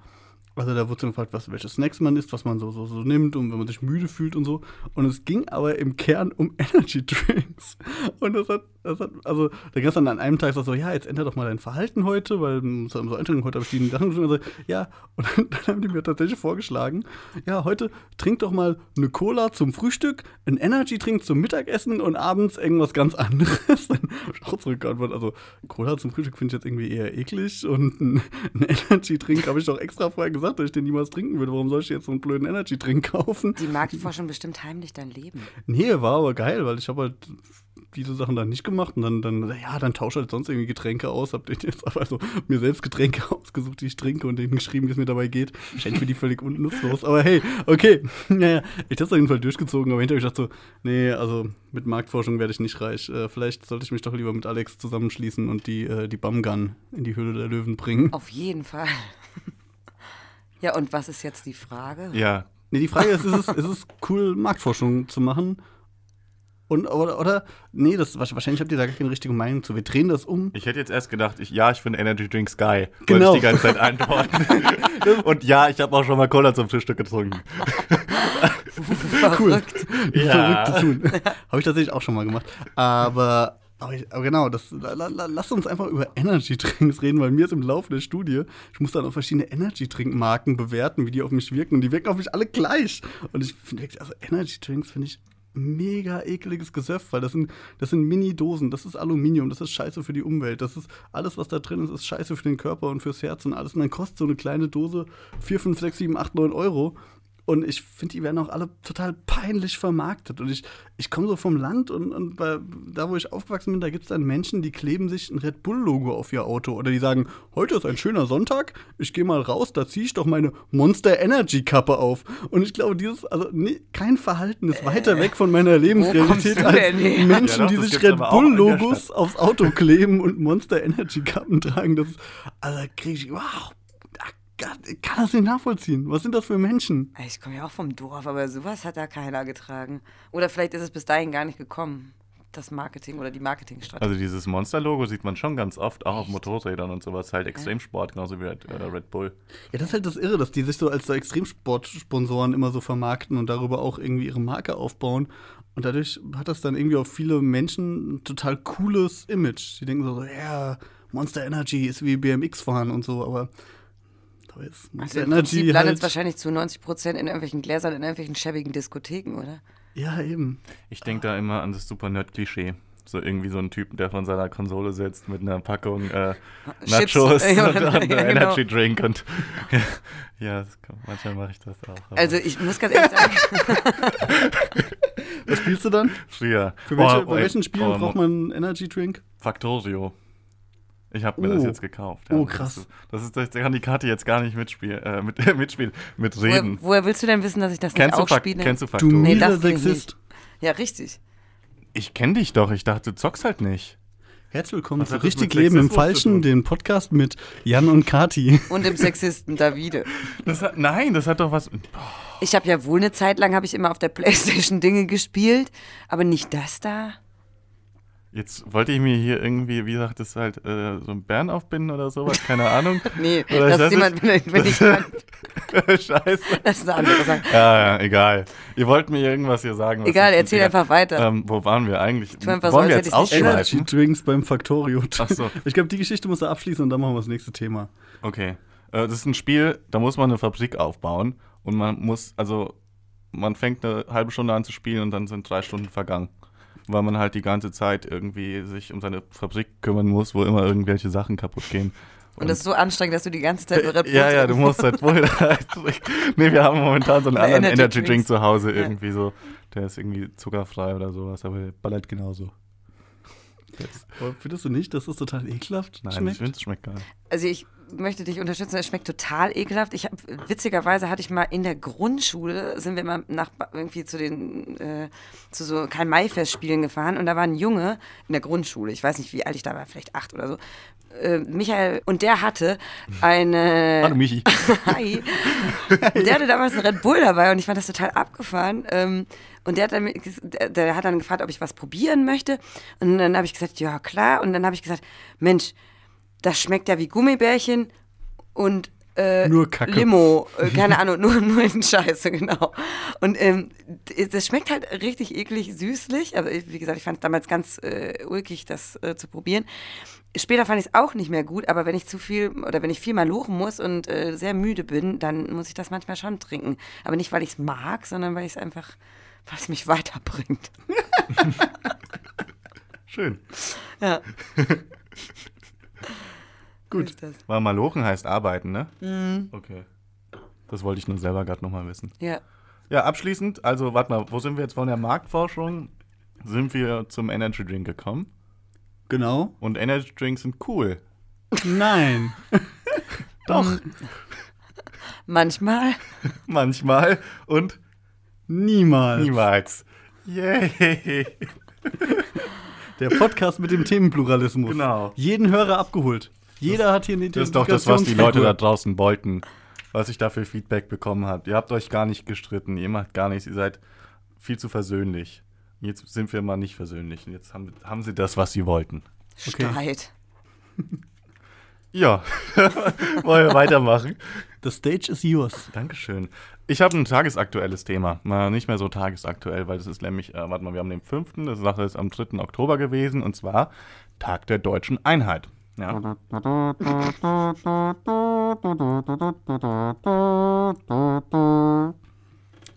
Also da wurde dann gefragt, was, welche Snacks man isst, was man so, so, so nimmt und wenn man sich müde fühlt und so. Und es ging aber im Kern um <laughs> Energy Drinks. Und das hat, das hat also da gab dann an einem Tag so, ja, jetzt ändere doch mal dein Verhalten heute, weil ähm, so so Einstellungen, heute habe ich die Sachen gesagt, ja, <laughs> und dann, dann haben die mir tatsächlich vorgeschlagen, ja, heute trink doch mal eine Cola zum Frühstück, ein Energy Drink zum Mittagessen und abends irgendwas ganz anderes. <laughs> Dann habe ich auch zurückgeantwortet, also Cola zum Frühstück finde ich jetzt irgendwie eher eklig und ein, ein Energy Drink habe ich doch extra vorher gesagt, dass ich den niemals trinken würde. Warum soll ich jetzt so einen blöden Energy Drink kaufen? Die Marktforschung bestimmt heimlich dein Leben. Nee, war aber geil, weil ich habe halt diese Sachen dann nicht gemacht und dann, dann ja, dann tausche halt sonst irgendwie Getränke aus. Hab den jetzt <laughs> aber also mir selbst Getränke <laughs> ausgesucht, die ich trinke und denen geschrieben, wie es mir dabei geht. Scheint für die völlig unnutzlos. Aber hey, okay. <laughs> Naja, ich habe es auf jeden Fall durchgezogen, aber hinterher ich dachte so, nee, also mit Marktforschung werde ich nicht reich. Äh, vielleicht sollte ich mich doch lieber mit Alex zusammenschließen und die, äh, die Bumgun in die Höhle der Löwen bringen. Auf jeden Fall. Ja, und was ist jetzt die Frage? Ja, Nee, die Frage ist, ist es, ist es cool, Marktforschung zu machen? Und, oder, oder, nee, das, wahrscheinlich habt ihr da gar keine richtige Meinung zu. Wir drehen das um. ich hätte jetzt erst gedacht, ich, ja, ich finde Energy Drinks geil. Genau. Wollte ich die ganze Zeit antworten. <laughs> Und ja, ich habe auch schon mal Cola zum Frühstück getrunken. <laughs> Verrückt. Ja. Verrücktes tun. <laughs> Habe ich tatsächlich auch schon mal gemacht. Aber, aber, ich, aber genau, das, la, la, la- lasst uns einfach über Energy-Drinks reden, weil mir ist im Laufe der Studie, ich muss dann auch verschiedene Energy-Drink-Marken bewerten, wie die auf mich wirken. Und die wirken auf mich alle gleich. Und ich finde wirklich, also Energy-Drinks finde ich mega ekliges Gesöff, weil das sind, das sind Mini-Dosen, das ist Aluminium, das ist scheiße für die Umwelt, das ist alles, was da drin ist, ist scheiße für den Körper und fürs Herz und alles. Und dann kostet so eine kleine Dose 4, 5, 6, 7, 8, 9 Euro. Und ich finde, die werden auch alle total peinlich vermarktet. Und ich, ich komme so vom Land und, und bei, da, wo ich aufgewachsen bin, da gibt es dann Menschen, die kleben sich ein Red Bull-Logo auf ihr Auto. Oder die sagen, heute ist ein schöner Sonntag, ich gehe mal raus, da ziehe ich doch meine Monster Energy Kappe auf. Und ich glaube, dieses, also nee, kein Verhalten ist weiter weg von meiner Lebensrealität du als? Menschen, Ja, doch, die sich Red Bull-Logos aufs Auto kleben und Monster Energy Kappen tragen. Das ist, also kriege ich, wow, ich kann das nicht nachvollziehen. Was sind das für Menschen? Ich komme ja auch vom Dorf, aber sowas hat da keiner getragen. Oder vielleicht ist es bis dahin gar nicht gekommen, das Marketing oder die Marketingstrategie. Also dieses Monster-Logo sieht man schon ganz oft, auch auf Motorrädern und sowas, halt Extremsport, genauso wie Red, äh, Red Bull. Ja, das ist halt das Irre, dass die sich so als so Extremsportsponsoren immer so vermarkten und darüber auch irgendwie ihre Marke aufbauen. Und dadurch hat das dann irgendwie auf viele Menschen ein total cooles Image. Die denken so, ja, Monster Energy ist wie BMX fahren und so, aber ist Also im Prinzip Energy landet halt. es wahrscheinlich zu 90 Prozent in irgendwelchen Gläsern, in irgendwelchen schäbigen Diskotheken, oder? Ja, eben. Ich denke da immer an das super Nerd-Klischee. So irgendwie so ein Typ, der von seiner Konsole sitzt mit einer Packung äh, Chips. Nachos <laughs> Ja, und, ja, einem genau. Energy Drink und <laughs> ja, kann, manchmal mache ich das auch. aber Also ich muss ganz ehrlich sagen, <laughs> Was spielst du dann? früher. Für welche, Oh, bei welchen Spielen oh, braucht man einen Energy Drink? Factorio. Ich habe mir Oh. das jetzt gekauft. Oh, das krass. ist- Das ist, das kann die Karte jetzt gar nicht mitspielen, äh, mit, <laughs> mitspielen, mitreden. woher, woher willst du denn wissen, dass ich das Kennst nicht du, auch spiele? kennst du Du Factorio? Nee, mieser das Sexist. ja, richtig. Ich kenne dich doch. Ich dachte, du zockst halt nicht. Herzlich willkommen Was zu das Richtig Leben im Sexismus zu Falschen, den Podcast mit Jan und Kati. Und dem Sexisten Davide. <laughs> Das hat, nein, das hat doch was. Ich habe ja wohl eine Zeit lang, habe ich immer auf der Playstation Dinge gespielt, aber nicht das da. Jetzt wollte ich mir hier irgendwie, wie sagt es halt, äh, so ein Bären aufbinden oder sowas, keine Ahnung. <laughs> Nee, Oder das ist jemand, wenn, wenn ich jemand, <laughs> Scheiße. das ist eine andere Sache. <laughs> Ja, ja, egal. Ihr wollt mir irgendwas hier sagen. was Egal, erzähl egal. einfach weiter. Ähm, wo waren wir eigentlich? Tu einfach so, Wollen wir als jetzt ausschweifen? Drinks beim Factorio. Ach so. Ich glaube, die Geschichte muss er abschließen und dann machen wir das nächste Thema. Okay. Äh, das ist ein Spiel, da muss man eine Fabrik aufbauen und man muss, also man fängt eine halbe Stunde an zu spielen und dann sind drei Stunden vergangen. Weil man halt die ganze Zeit irgendwie sich um seine Fabrik kümmern muss, wo immer irgendwelche Sachen kaputt gehen. Und das ist so anstrengend, dass du die ganze Zeit nur Red Bull Ja, ja, du musst halt wohl. <laughs> nee, wir haben momentan so einen Eine anderen Energy Energy, Drink zu Hause, Ja. irgendwie so. Der ist irgendwie zuckerfrei oder sowas, aber der ballert genauso. Aber findest du nicht, dass das total ekelhaft nein, ich schmeckt? finde, es schmeckt geil. Also ich möchte dich unterstützen, es schmeckt total ekelhaft. Ich hab, witzigerweise hatte ich mal in der Grundschule, sind wir mal nach irgendwie zu den äh, zu so Karl-May-Festspielen gefahren und da war ein Junge in der Grundschule, ich weiß nicht, wie alt ich da war, vielleicht acht oder so, äh, Michael, und der hatte eine <laughs> Hallo Michi. <laughs> Hi. Der hatte damals einen Red Bull dabei und ich fand das total abgefahren. Ähm, und der hat, dann, der, hat dann gefragt, ob ich was probieren möchte. Und dann habe ich gesagt, ja klar. Und dann habe ich gesagt, Mensch, das schmeckt ja wie Gummibärchen und äh, Nur Kacke. Limo, <laughs> äh, keine Ahnung, nur, nur in Scheiße, genau. Und ähm, das schmeckt halt richtig eklig süßlich. Aber wie gesagt, ich fand es damals ganz äh, ulkig, das äh, zu probieren. Später fand ich es auch nicht mehr gut, aber wenn ich zu viel oder wenn ich viel mal lochen muss und äh, sehr müde bin, dann muss ich das manchmal schon trinken. Aber nicht, weil ich es mag, sondern weil ich es einfach, weil es mich weiterbringt. <laughs> Schön. Ja. <laughs> Gut. War Malochen heißt arbeiten, ne? Mhm. Okay. Das wollte ich nur selber gerade nochmal wissen. Ja. Ja, abschließend, also warte mal, wo sind wir jetzt von der Marktforschung? Sind wir zum Energy Drink gekommen? Genau. Und Energy Drinks sind cool. Nein. <laughs> Doch. <laughs> Manchmal. <laughs> Manchmal und Niemals. niemals. Yay. Der Podcast mit dem Themenpluralismus. Genau. Jeden Hörer abgeholt. Jeder hat hier eine Das ist doch das, was die Leute da draußen wollten. Was ich da für Feedback bekommen habe. Ihr habt euch gar nicht gestritten, ihr macht gar nichts, ihr seid viel zu versöhnlich. Jetzt sind wir mal nicht versöhnlich. Und jetzt haben, haben sie das, was sie wollten. Okay. Streit. <laughs> Ja, <laughs> wollen wir weitermachen? The stage is yours. Dankeschön. Ich habe ein tagesaktuelles Thema. Na, nicht mehr so tagesaktuell, weil das ist nämlich, äh, warte mal, wir haben den 5., das Sache ist am 3. Oktober gewesen, und zwar Tag der deutschen Einheit. Ja.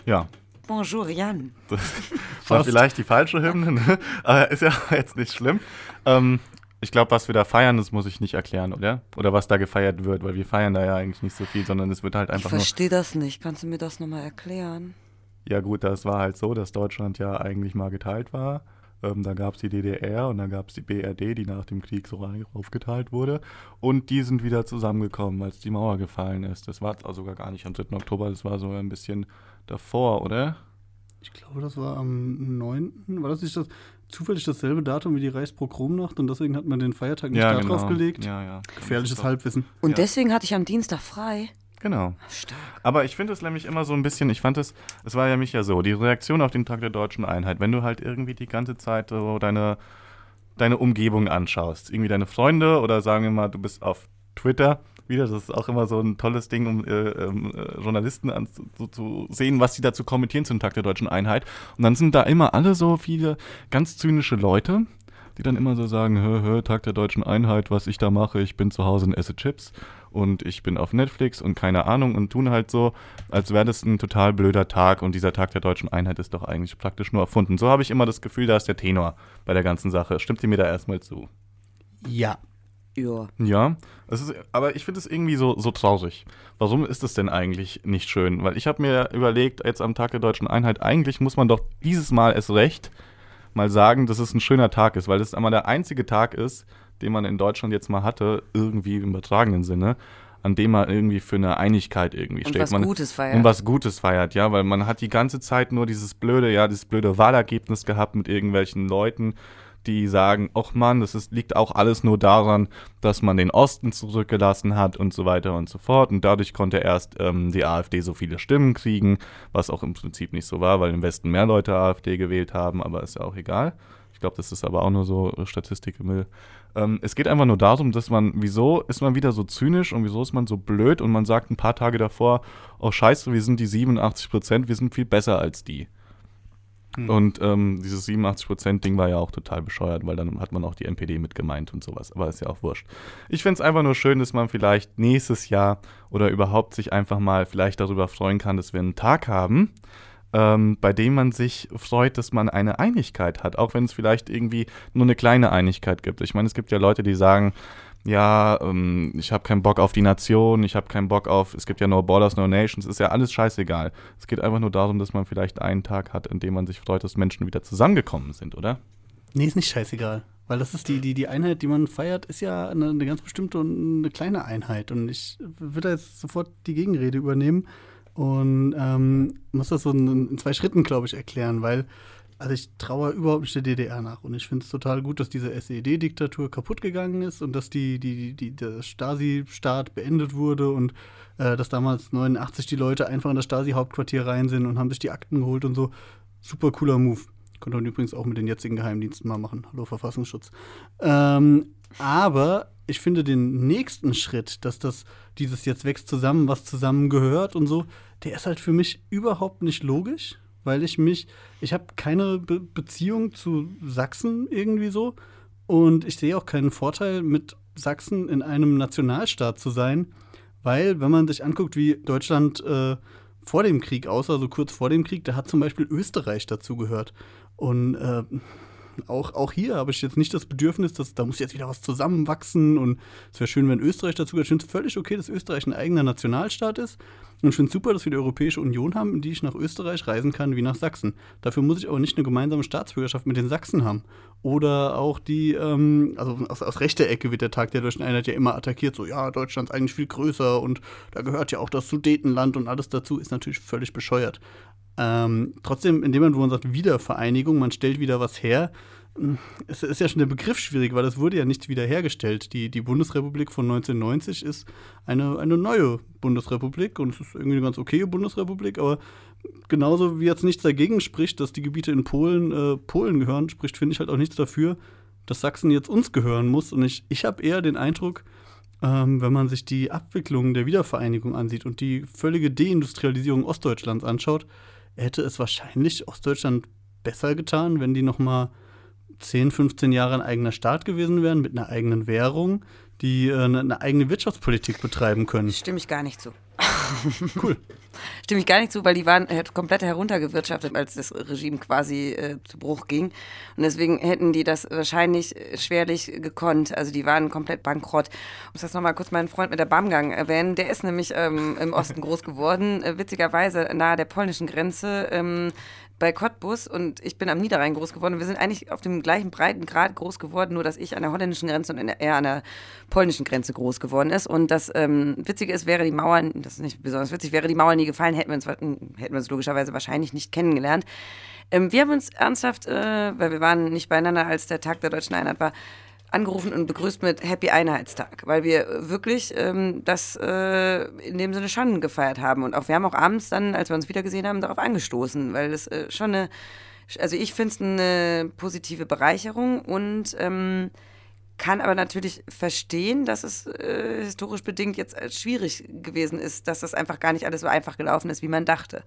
Ja, Bonjour, Jan. das <laughs> war Fast. vielleicht die falsche Hymne, ne? aber ist ja <laughs> jetzt nicht schlimm. Ähm, Ich glaube, was wir da feiern, das muss ich nicht erklären, oder? Oder was da gefeiert wird, weil wir feiern da ja eigentlich nicht so viel, sondern es wird halt Ich einfach nur. verstehe das nicht. Kannst du mir das nochmal erklären? Ja, gut, das war halt so, dass Deutschland ja eigentlich mal geteilt war. Ähm, da gab es die DDR und dann gab es die BRD, die nach dem Krieg so aufgeteilt wurde. Und die sind wieder zusammengekommen, als die Mauer gefallen ist. Das war also sogar gar nicht am 3. Oktober, das war sogar ein bisschen davor, oder? Ich glaube, das war am 9. War das nicht das, zufällig dasselbe Datum wie die Reichspogromnacht und deswegen hat man den Feiertag nicht ja, da genau. drauf gelegt? Ja, ja. Gefährliches Halbwissen. Und Ja. deswegen hatte ich am Dienstag frei. Genau. Stark. Aber ich finde es nämlich immer so ein bisschen, ich fand es, es war ja mich ja so, die Reaktion auf den Tag der deutschen Einheit, wenn du halt irgendwie die ganze Zeit so deine, deine Umgebung anschaust, irgendwie deine Freunde oder sagen wir mal, du bist auf Twitter, wieder, das ist auch immer so ein tolles Ding, um äh, ähm, äh, Journalisten an, so, zu sehen, was sie dazu kommentieren zum Tag der deutschen Einheit. Und dann sind da immer alle so viele ganz zynische Leute, die dann immer so sagen, hö, hö, Tag der deutschen Einheit, was ich da mache, ich bin zu Hause und esse Chips und ich bin auf Netflix und keine Ahnung und tun halt so, als wäre das ein total blöder Tag und dieser Tag der deutschen Einheit ist doch eigentlich praktisch nur erfunden. So habe ich immer das Gefühl, da ist der Tenor bei der ganzen Sache. Stimmt ihr mir da erstmal zu? Ja. Ja. Ja, es ist, aber ich finde es irgendwie so, so traurig. Warum ist es denn eigentlich nicht schön? Weil ich habe mir überlegt, jetzt am Tag der deutschen Einheit, eigentlich muss man doch dieses Mal erst recht mal sagen, dass es ein schöner Tag ist, weil das einmal der einzige Tag ist, den man in Deutschland jetzt mal hatte, irgendwie im übertragenen Sinne, an dem man irgendwie für eine Einigkeit irgendwie Und steht. was man, Gutes feiert. und was Gutes feiert, ja, weil man hat die ganze Zeit nur dieses blöde, ja, dieses blöde Wahlergebnis gehabt mit irgendwelchen Leuten, die sagen, ach Mann, das ist, liegt auch alles nur daran, dass man den Osten zurückgelassen hat und so weiter und so fort. Und dadurch konnte erst ähm, die AfD so viele Stimmen kriegen, was auch im Prinzip nicht so war, weil im Westen mehr Leute AfD gewählt haben, aber ist ja auch egal. Ich glaube, das ist aber auch nur so äh, Statistik im Müll. Ähm, es geht einfach nur darum, dass man, wieso ist man wieder so zynisch und wieso ist man so blöd und man sagt ein paar Tage davor, oh scheiße, wir sind die 87 Prozent, wir sind viel besser als die. Hm. Und ähm, dieses 87%-Ding war ja auch total bescheuert, weil dann hat man auch die NPD mit gemeint und sowas. Aber ist ja auch wurscht. Ich finde es einfach nur schön, dass man vielleicht nächstes Jahr oder überhaupt sich einfach mal vielleicht darüber freuen kann, dass wir einen Tag haben, ähm, bei dem man sich freut, dass man eine Einigkeit hat, auch wenn es vielleicht irgendwie nur eine kleine Einigkeit gibt. Ich meine, es gibt ja Leute, die sagen, ja, ähm, ich habe keinen Bock auf die Nation, ich habe keinen Bock auf, es gibt ja No Borders, No Nations, ist ja alles scheißegal. Es geht einfach nur darum, dass man vielleicht einen Tag hat, in dem man sich freut, dass Menschen wieder zusammengekommen sind, oder? Nee, ist nicht scheißegal. Weil das ist die, die, die Einheit, die man feiert, ist ja eine, eine ganz bestimmte und eine kleine Einheit. Und ich würde jetzt sofort die Gegenrede übernehmen und ähm, muss das so in, in zwei Schritten, glaube ich, erklären, weil also ich traue überhaupt nicht der DDR nach. Und ich finde es total gut, dass diese SED-Diktatur kaputt gegangen ist und dass die, die, die, der Stasi-Staat beendet wurde und äh, dass damals 89 die Leute einfach in das Stasi-Hauptquartier rein sind und haben sich die Akten geholt und so. Super cooler Move. Könnte man übrigens auch mit den jetzigen Geheimdiensten mal machen. Hallo Verfassungsschutz. Ähm, aber ich finde den nächsten Schritt, dass das dieses jetzt wächst zusammen, was zusammengehört und so, der ist halt für mich überhaupt nicht logisch, weil ich mich, ich habe keine Be Beziehung zu Sachsen irgendwie so und ich sehe auch keinen Vorteil mit Sachsen in einem Nationalstaat zu sein, weil wenn man sich anguckt, wie Deutschland äh, vor dem Krieg aussah, also kurz vor dem Krieg, da hat zum Beispiel Österreich dazu gehört. Und äh, auch, auch hier habe ich jetzt nicht das Bedürfnis, dass da muss jetzt wieder was zusammenwachsen und es wäre schön, wenn Österreich dazu gehört. Ich finde es völlig okay, dass Österreich ein eigener Nationalstaat ist. Und ich finde es super, dass wir die Europäische Union haben, in die ich nach Österreich reisen kann wie nach Sachsen. Dafür muss ich aber nicht eine gemeinsame Staatsbürgerschaft mit den Sachsen haben. Oder auch die, ähm, also aus, aus rechter Ecke wird der Tag der Deutschen Einheit ja immer attackiert, so ja, Deutschland ist eigentlich viel größer und da gehört ja auch das Sudetenland und alles dazu, ist natürlich völlig bescheuert. Ähm, trotzdem, in dem Moment, wo man sagt Wiedervereinigung, man stellt wieder was her, es ist ja schon der Begriff schwierig, weil es wurde ja nicht wiederhergestellt. Die, die Bundesrepublik von 1990 ist eine, eine neue Bundesrepublik und es ist irgendwie eine ganz okaye Bundesrepublik, aber genauso wie jetzt nichts dagegen spricht, dass die Gebiete in Polen äh, Polen gehören, spricht, finde ich halt auch nichts dafür, dass Sachsen jetzt uns gehören muss. Und ich, ich habe eher den Eindruck, ähm, wenn man sich die Abwicklung der Wiedervereinigung ansieht und die völlige Deindustrialisierung Ostdeutschlands anschaut, hätte es wahrscheinlich Ostdeutschland besser getan, wenn die noch mal 10, 15 Jahre ein eigener Staat gewesen wären, mit einer eigenen Währung, die äh, eine, eine eigene Wirtschaftspolitik betreiben können. Stimme ich gar nicht zu. <laughs> Cool. Stimme ich gar nicht zu, weil die waren äh, komplett heruntergewirtschaftet, als das Regime quasi äh, zu Bruch ging. Und deswegen hätten die das wahrscheinlich äh, schwerlich gekonnt. Also die waren komplett bankrott. Ich muss das nochmal kurz meinen Freund mit der Bamgang erwähnen. Der ist nämlich ähm, im Osten groß geworden, äh, witzigerweise nahe der polnischen Grenze. Ähm, bei Cottbus und ich bin am Niederrhein groß geworden. Wir sind eigentlich auf dem gleichen Breitengrad groß geworden, nur dass ich an der holländischen Grenze und er an der polnischen Grenze groß geworden ist. Und das ähm, Witzige ist, wäre die Mauer, das ist nicht besonders witzig, wäre die Mauer nie gefallen, hätten wir uns, hätten wir uns logischerweise wahrscheinlich nicht kennengelernt. Ähm, wir haben uns ernsthaft, äh, weil wir waren nicht beieinander, als der Tag der deutschen Einheit war, angerufen und begrüßt mit Happy Einheitstag, weil wir wirklich ähm, das äh, in dem Sinne schon gefeiert haben. Und auch wir haben auch abends dann, als wir uns wiedergesehen haben, darauf angestoßen, weil das äh, schon eine, also ich finde es eine positive Bereicherung und ähm, kann aber natürlich verstehen, dass es äh, historisch bedingt jetzt schwierig gewesen ist, dass das einfach gar nicht alles so einfach gelaufen ist, wie man dachte.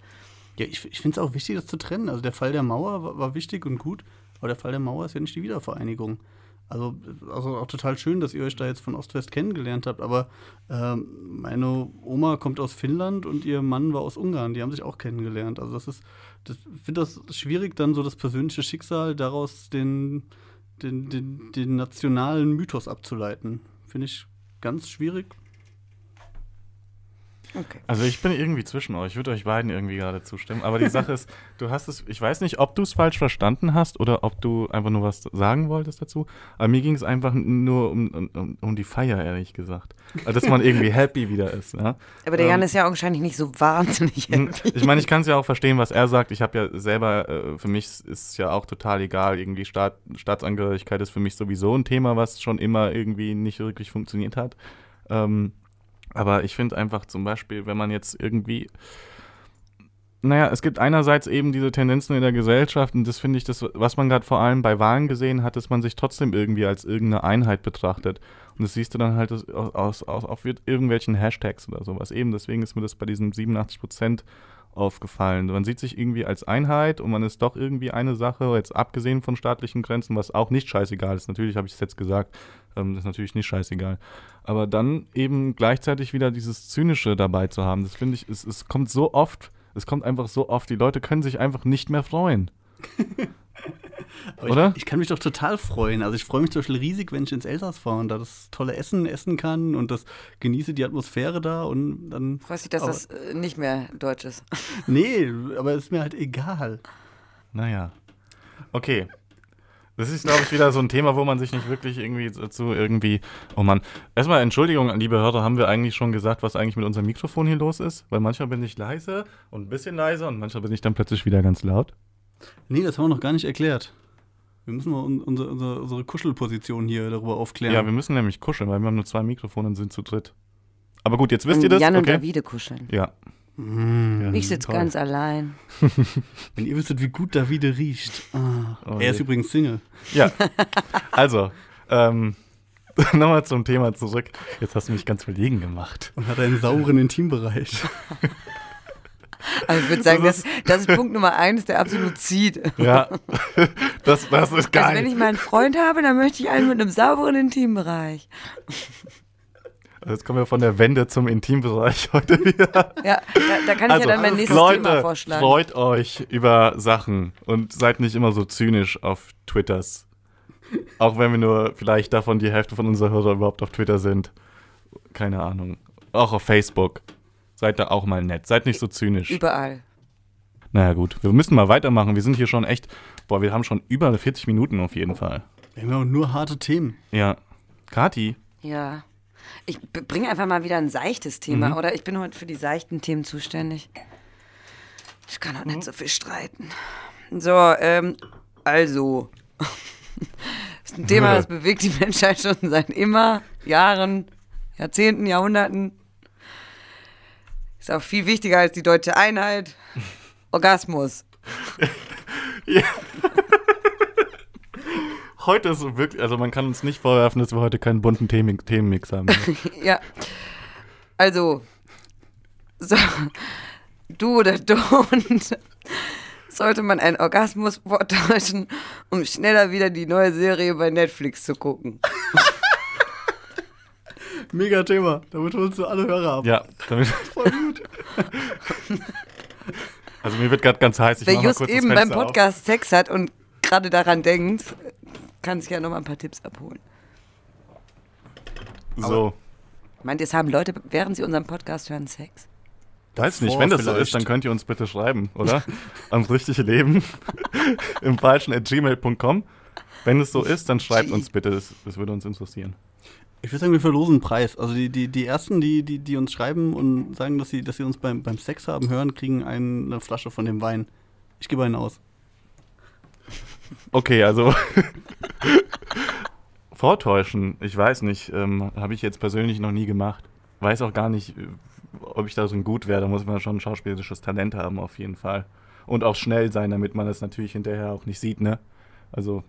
Ja, ich, ich finde es auch wichtig, das zu trennen. Also der Fall der Mauer war, war wichtig und gut, aber der Fall der Mauer ist ja nicht die Wiedervereinigung. Also, also auch total schön, dass ihr euch da jetzt von Ost-West kennengelernt habt. Aber ähm, meine Oma kommt aus Finnland und ihr Mann war aus Ungarn. Die haben sich auch kennengelernt. Also das ist, das, finde das schwierig, dann so das persönliche Schicksal daraus den, den, den, den nationalen Mythos abzuleiten. Finde ich ganz schwierig. Okay. Also ich bin irgendwie zwischen euch. Ich würde euch beiden irgendwie gerade zustimmen. Aber die Sache ist, du hast es, ich weiß nicht, ob du es falsch verstanden hast oder ob du einfach nur was sagen wolltest dazu. Aber mir ging es einfach nur um, um, um, die Feier, ehrlich gesagt. Also, dass man irgendwie happy wieder ist. Ja? Aber der Jan ähm, ist ja augenscheinlich nicht so wahnsinnig happy. Ich meine, ich kann es ja auch verstehen, was er sagt. Ich habe ja selber, äh, für mich ist es ja auch total egal. Irgendwie Staat, Staatsangehörigkeit ist für mich sowieso ein Thema, was schon immer irgendwie nicht wirklich funktioniert hat. Ähm, aber ich finde einfach zum Beispiel, wenn man jetzt irgendwie naja, es gibt einerseits eben diese Tendenzen in der Gesellschaft und das finde ich, das, was man gerade vor allem bei Wahlen gesehen hat, dass man sich trotzdem irgendwie als irgendeine Einheit betrachtet. Und das siehst du dann halt aus, aus, aus auf irgendwelchen Hashtags oder sowas. Eben deswegen ist mir das bei diesen 87 Prozent aufgefallen. Man sieht sich irgendwie als Einheit und man ist doch irgendwie eine Sache, jetzt abgesehen von staatlichen Grenzen, was auch nicht scheißegal ist. Natürlich habe ich es jetzt gesagt, ähm, das ist natürlich nicht scheißegal. Aber dann eben gleichzeitig wieder dieses Zynische dabei zu haben, das finde ich, es, es kommt so oft, es kommt einfach so oft, die Leute können sich einfach nicht mehr freuen. <laughs> Oder? Ich, ich, kann mich doch total freuen. Also ich freue mich zum Beispiel riesig, wenn ich ins Elsass fahre und da das tolle Essen essen kann und das genieße die Atmosphäre da und dann. Freust dich, dass aber, das äh, nicht mehr deutsch ist? <laughs> Nee, aber ist mir halt egal. Naja. Okay. Das ist, glaube ich, wieder so ein Thema, wo man sich nicht wirklich irgendwie dazu irgendwie. Oh Mann. Erstmal Entschuldigung an die Behörde, haben wir eigentlich schon gesagt, was eigentlich mit unserem Mikrofon hier los ist? Weil manchmal bin ich leise und ein bisschen leiser und manchmal bin ich dann plötzlich wieder ganz laut. Nee, das haben wir noch gar nicht erklärt. Wir müssen mal unsere, unsere, unsere Kuschelposition hier darüber aufklären. Ja, wir müssen nämlich kuscheln, weil wir haben nur zwei Mikrofone und sind zu dritt. Aber gut, jetzt wisst ihr das. Jan und Davide kuscheln. Ja. Mmh, ich sitze ganz allein. <laughs> Wenn ihr wüsstet, wie gut Davide riecht. Ah, oh, er ist übrigens Single. Ja. <laughs> Also, ähm, <laughs> nochmal zum Thema zurück. Jetzt hast du mich ganz verlegen gemacht. Und hat einen sauren Intimbereich. Also ich würde sagen, das, das, das, ist Punkt Nummer eins, der absolut zieht. Ja, <laughs> das, das ist geil. Also wenn ich mal einen Freund habe, dann möchte ich einen mit einem sauberen Intimbereich. Also jetzt kommen wir von der Wende zum Intimbereich <laughs> heute wieder. Ja, da, da kann ich also, ja dann mein nächstes Leute, Thema vorschlagen. freut euch über Sachen und seid nicht immer so zynisch auf Twitters. Auch wenn wir nur vielleicht davon die Hälfte von unserer Hörer überhaupt auf Twitter sind. Keine Ahnung. Auch auf Facebook. Seid da auch mal nett. Seid nicht so zynisch. Überall. Naja, gut. Wir müssen mal weitermachen. Wir sind hier schon echt. Boah, wir haben schon über 40 Minuten auf jeden Fall. Wir haben ja nur harte Themen. Ja. Kati? Ja. Ich bringe einfach mal wieder ein seichtes Thema, mhm. oder? Ich bin heute für die seichten Themen zuständig. Ich kann auch nicht so viel streiten. So, ähm, also. <laughs> das ist ein Thema, <laughs> das bewegt die Menschheit schon seit immer, Jahren, Jahrzehnten, Jahrhunderten. Ist auch viel wichtiger als die deutsche Einheit. Orgasmus. <laughs> ja. heute ist wirklich, also man kann uns nicht vorwerfen, dass wir heute keinen bunten Themen Themenmix haben. <laughs> ja. Also, so, du oder du und sollte man einen Orgasmus vortäuschen, um schneller wieder die neue Serie bei Netflix zu gucken. Mega Thema. Damit holst du alle Hörer ab. Ja, damit, <laughs> Voll gut. also mir wird gerade ganz heiß. Ich Wer just eben beim Fenster auf. Podcast Sex hat und gerade daran denkt, kann sich ja noch mal ein paar Tipps abholen. So, Meint ihr, es haben Leute, während sie unseren Podcast hören, Sex? weiß nicht, wenn das so vielleicht. ist, dann könnt ihr uns bitte schreiben, oder? <laughs> Ans richtige Leben <laughs> im falschen at gmail.com. Wenn es so ist, dann schreibt uns bitte, das, das würde uns interessieren. Ich würde sagen, wir verlosen einen Preis. Also die, die, die ersten, die, die, die uns schreiben und sagen, dass sie, dass sie uns beim, beim Sex haben hören, kriegen eine Flasche von dem Wein. Ich gebe einen aus. Okay, also <laughs> vortäuschen, ich weiß nicht, ähm, habe ich jetzt persönlich noch nie gemacht. Weiß auch gar nicht, ob ich da so gut wäre. Da muss man schon ein schauspielerisches Talent haben, auf jeden Fall. Und auch schnell sein, damit man das natürlich hinterher auch nicht sieht, ne? Also,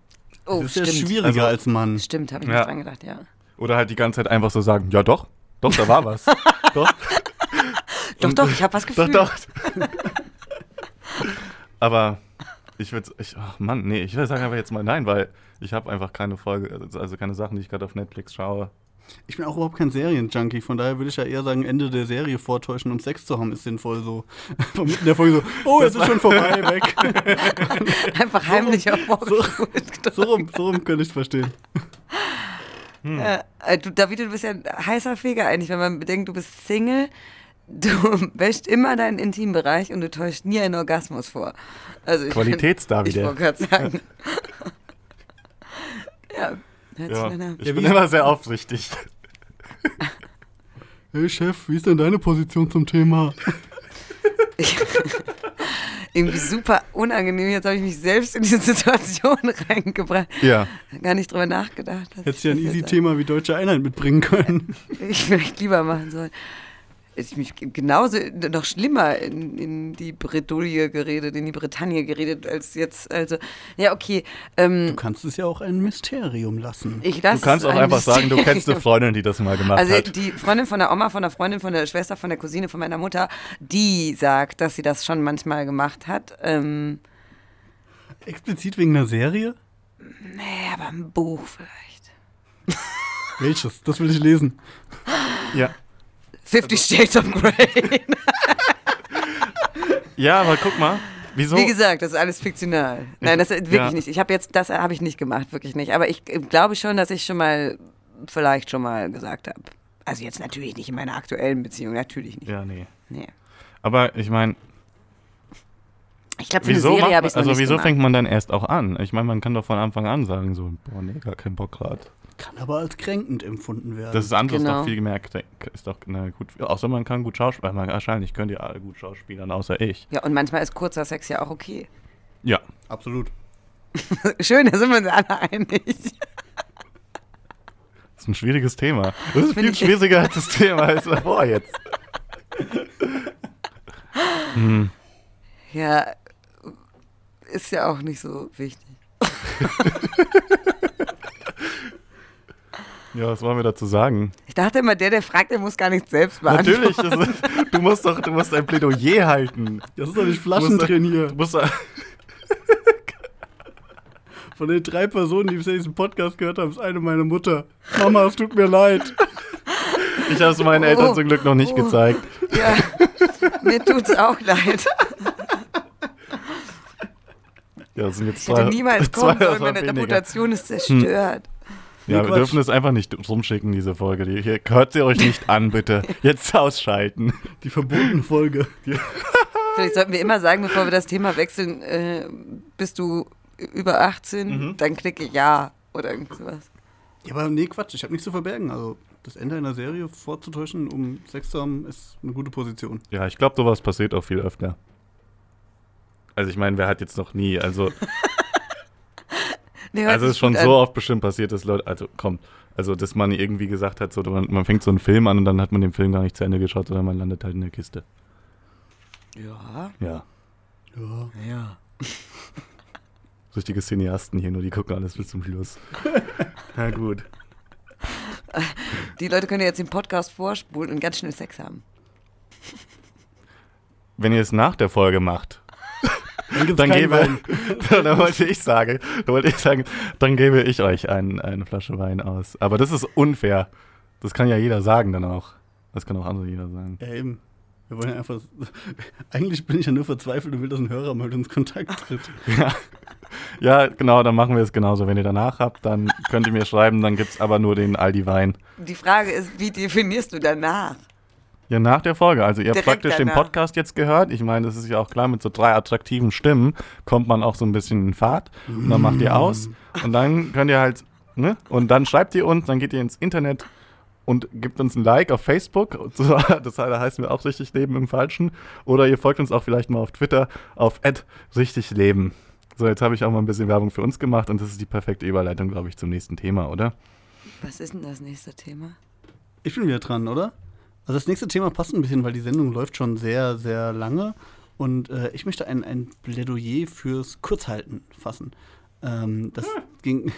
Oh, das ist ja stimmt. schwieriger Also- als Mann. Stimmt, habe ich Ja. nicht dran gedacht, ja. Oder halt die ganze Zeit einfach so sagen, ja doch, doch, da war was. <laughs> doch, Doch, doch, ich habe was doch, gefühlt. doch. <laughs> Aber ich würde, ich, ach Mann, nee, ich würde sagen aber jetzt mal nein, weil ich habe einfach keine Folge, also keine Sachen, die ich gerade auf Netflix schaue. Ich bin auch überhaupt kein Serienjunkie, von daher würde ich ja eher sagen, Ende der Serie vortäuschen, um Sex zu haben, ist sinnvoll so. <laughs> Von mitten in der Folge so, oh, jetzt ist schon vorbei, weg. Einfach heimlich auf so rum, so rum könnte ich es verstehen. Ja, äh, du, David, du bist ja ein heißer Feger eigentlich, wenn man bedenkt, du bist Single, du <laughs> wäschst immer deinen Intimbereich und du täuschst nie einen Orgasmus vor. Also ich Qualitätsstar Ich wollte gerade sagen. <laughs> ja, hört sich Ja, ich Ja, bin immer sehr aufrichtig. Hey Chef, wie ist denn deine Position zum Thema? Ich, <laughs> irgendwie super unangenehm. Jetzt habe ich mich selbst in diese <laughs> Situation reingebracht. Ja. Gar nicht drüber nachgedacht. Hättest ich ja ein easy Thema wie deutsche Einheit mitbringen können. <laughs> Ich vielleicht lieber machen sollen. Ich mich genauso, noch schlimmer in, in die Bredouille geredet, in die Bretagne geredet, als jetzt, also, ja, okay. Ähm, Du kannst es ja auch ein Mysterium lassen. ich Du lasse kannst es auch ein einfach sagen, du Mysterium. kennst eine Freundin, die das mal gemacht Also hat. die Freundin von der Oma, von der Freundin, von der Schwester, von der Cousine, von meiner Mutter, die sagt, dass sie das schon manchmal gemacht hat. Ähm, Explizit wegen einer Serie? nee, aber ein Buch vielleicht. Welches? Das will ich lesen. <laughs> Ja. Fifty Shades of Grey. <laughs> ja, aber guck mal. Wieso? Wie gesagt, das ist alles fiktional. Nein, das ist wirklich ja. nicht. Ich habe jetzt, das habe ich nicht gemacht, wirklich nicht. Aber ich äh, glaube schon, dass ich schon mal, vielleicht schon mal gesagt habe. Also jetzt natürlich nicht in meiner aktuellen Beziehung, natürlich nicht. Ja, nee. Nee. Aber ich meine, Ich glaube, für eine wieso, Serie macht habe ich noch also nicht wieso gemacht. fängt man dann erst auch an? Ich meine, man kann doch von Anfang an sagen, so, boah, nee, gar keinen Bock grad. Kann aber als kränkend empfunden werden. Das ist andere Genau. ist doch viel gemerkt. Ist doch, na gut, außer man kann gut schauspielen. Wahrscheinlich könnt ihr alle gut schauspielern, außer ich. Ja, und manchmal ist kurzer Sex ja auch okay. Ja. Absolut. <laughs> Schön, da sind wir uns alle einig. Das ist ein schwieriges Thema. Das ist Find viel schwieriger als das Thema als davor jetzt. <laughs> hm. Ja, ist ja auch nicht so wichtig. <laughs> Ja, was wollen wir dazu sagen? Ich dachte immer, der, der fragt, der muss gar nichts selbst beantworten. Natürlich, das ist, du musst doch, du musst ein Plädoyer halten. Das ist doch nicht Du musst-. Du musst, <laughs> Von den drei Personen, die bisher diesen Podcast gehört haben, ist eine meine Mutter. Mama, es tut mir leid. ich habe es meinen Eltern Oh. zum Glück noch nicht Oh. gezeigt. Ja, mir tut's auch leid. Ja, das sind jetzt Ich hätte zwei, niemals <laughs> kommen sollen, meine weniger. Reputation ist zerstört. Ja, Nee, wir dürfen es einfach nicht rumschicken, diese Folge. Die, hier, hört sie euch nicht an, bitte. <laughs> Jetzt ausschalten. Die verbotene Folge. <laughs> Vielleicht sollten wir immer sagen, bevor wir das Thema wechseln, äh, bist du über 18, Mhm. dann klicke ja oder irgend sowas. Ja, aber nee, Quatsch, ich habe nichts zu verbergen. Also, das Ende einer Serie vorzutäuschen, um Sex zu haben, ist eine gute Position. Ja, ich glaube, sowas passiert auch viel öfter. Also ich meine, wer hat jetzt noch nie, also, <laughs> Nee, also es ist schon so oft bestimmt passiert, dass Leute, also komm, also dass man irgendwie gesagt hat, so, man, man fängt so einen Film an und dann hat man den Film gar nicht zu Ende geschaut, sondern man landet halt in der Kiste. Ja, Ja. Ja. ja. <laughs> Richtige Cineasten hier, nur die gucken alles bis zum Schluss. <laughs> Na gut. Die Leute können ja jetzt den Podcast vorspulen und ganz schnell Sex haben. Wenn ihr es nach der Folge macht, Dann gebe, <laughs> dann wollte ich sagen, dann wollte ich sagen, dann gebe ich euch ein, eine Flasche Wein aus. Aber das ist unfair. Das kann ja jeder sagen dann auch. Das kann auch andere jeder sagen. Ja, eben. Wir wollen ja einfach. <laughs> Eigentlich bin ich ja nur verzweifelt und will, dass ein Hörer mal mit uns Kontakt tritt. <laughs> Ja. ja, genau, dann machen wir es genauso. Wenn ihr danach habt, dann könnt ihr mir schreiben, dann gibt es aber nur den Aldi Wein. Die Frage ist, wie definierst du danach? Ja, nach der Folge. Also ihr habt Direkt praktisch den danach. Podcast jetzt gehört. Ich meine, das ist ja auch klar, mit so drei attraktiven Stimmen kommt man auch so ein bisschen in Fahrt. Und dann macht ihr aus. Und dann könnt ihr halt, ne? Und dann schreibt ihr uns, dann geht ihr ins Internet und gibt uns ein Like auf Facebook. So, <laughs> Das heißt wir auch richtig leben im Falschen. Oder ihr folgt uns auch vielleicht mal auf Twitter auf richtigleben. So, jetzt habe ich auch mal ein bisschen Werbung für uns gemacht und das ist die perfekte Überleitung, glaube ich, zum nächsten Thema, oder? Was ist denn das nächste Thema? Ich bin wieder dran, oder? Also das nächste Thema passt ein bisschen, weil die Sendung läuft schon sehr, sehr lange. Und äh, ich möchte ein, ein Plädoyer fürs Kurzhalten fassen. Ähm, das ging.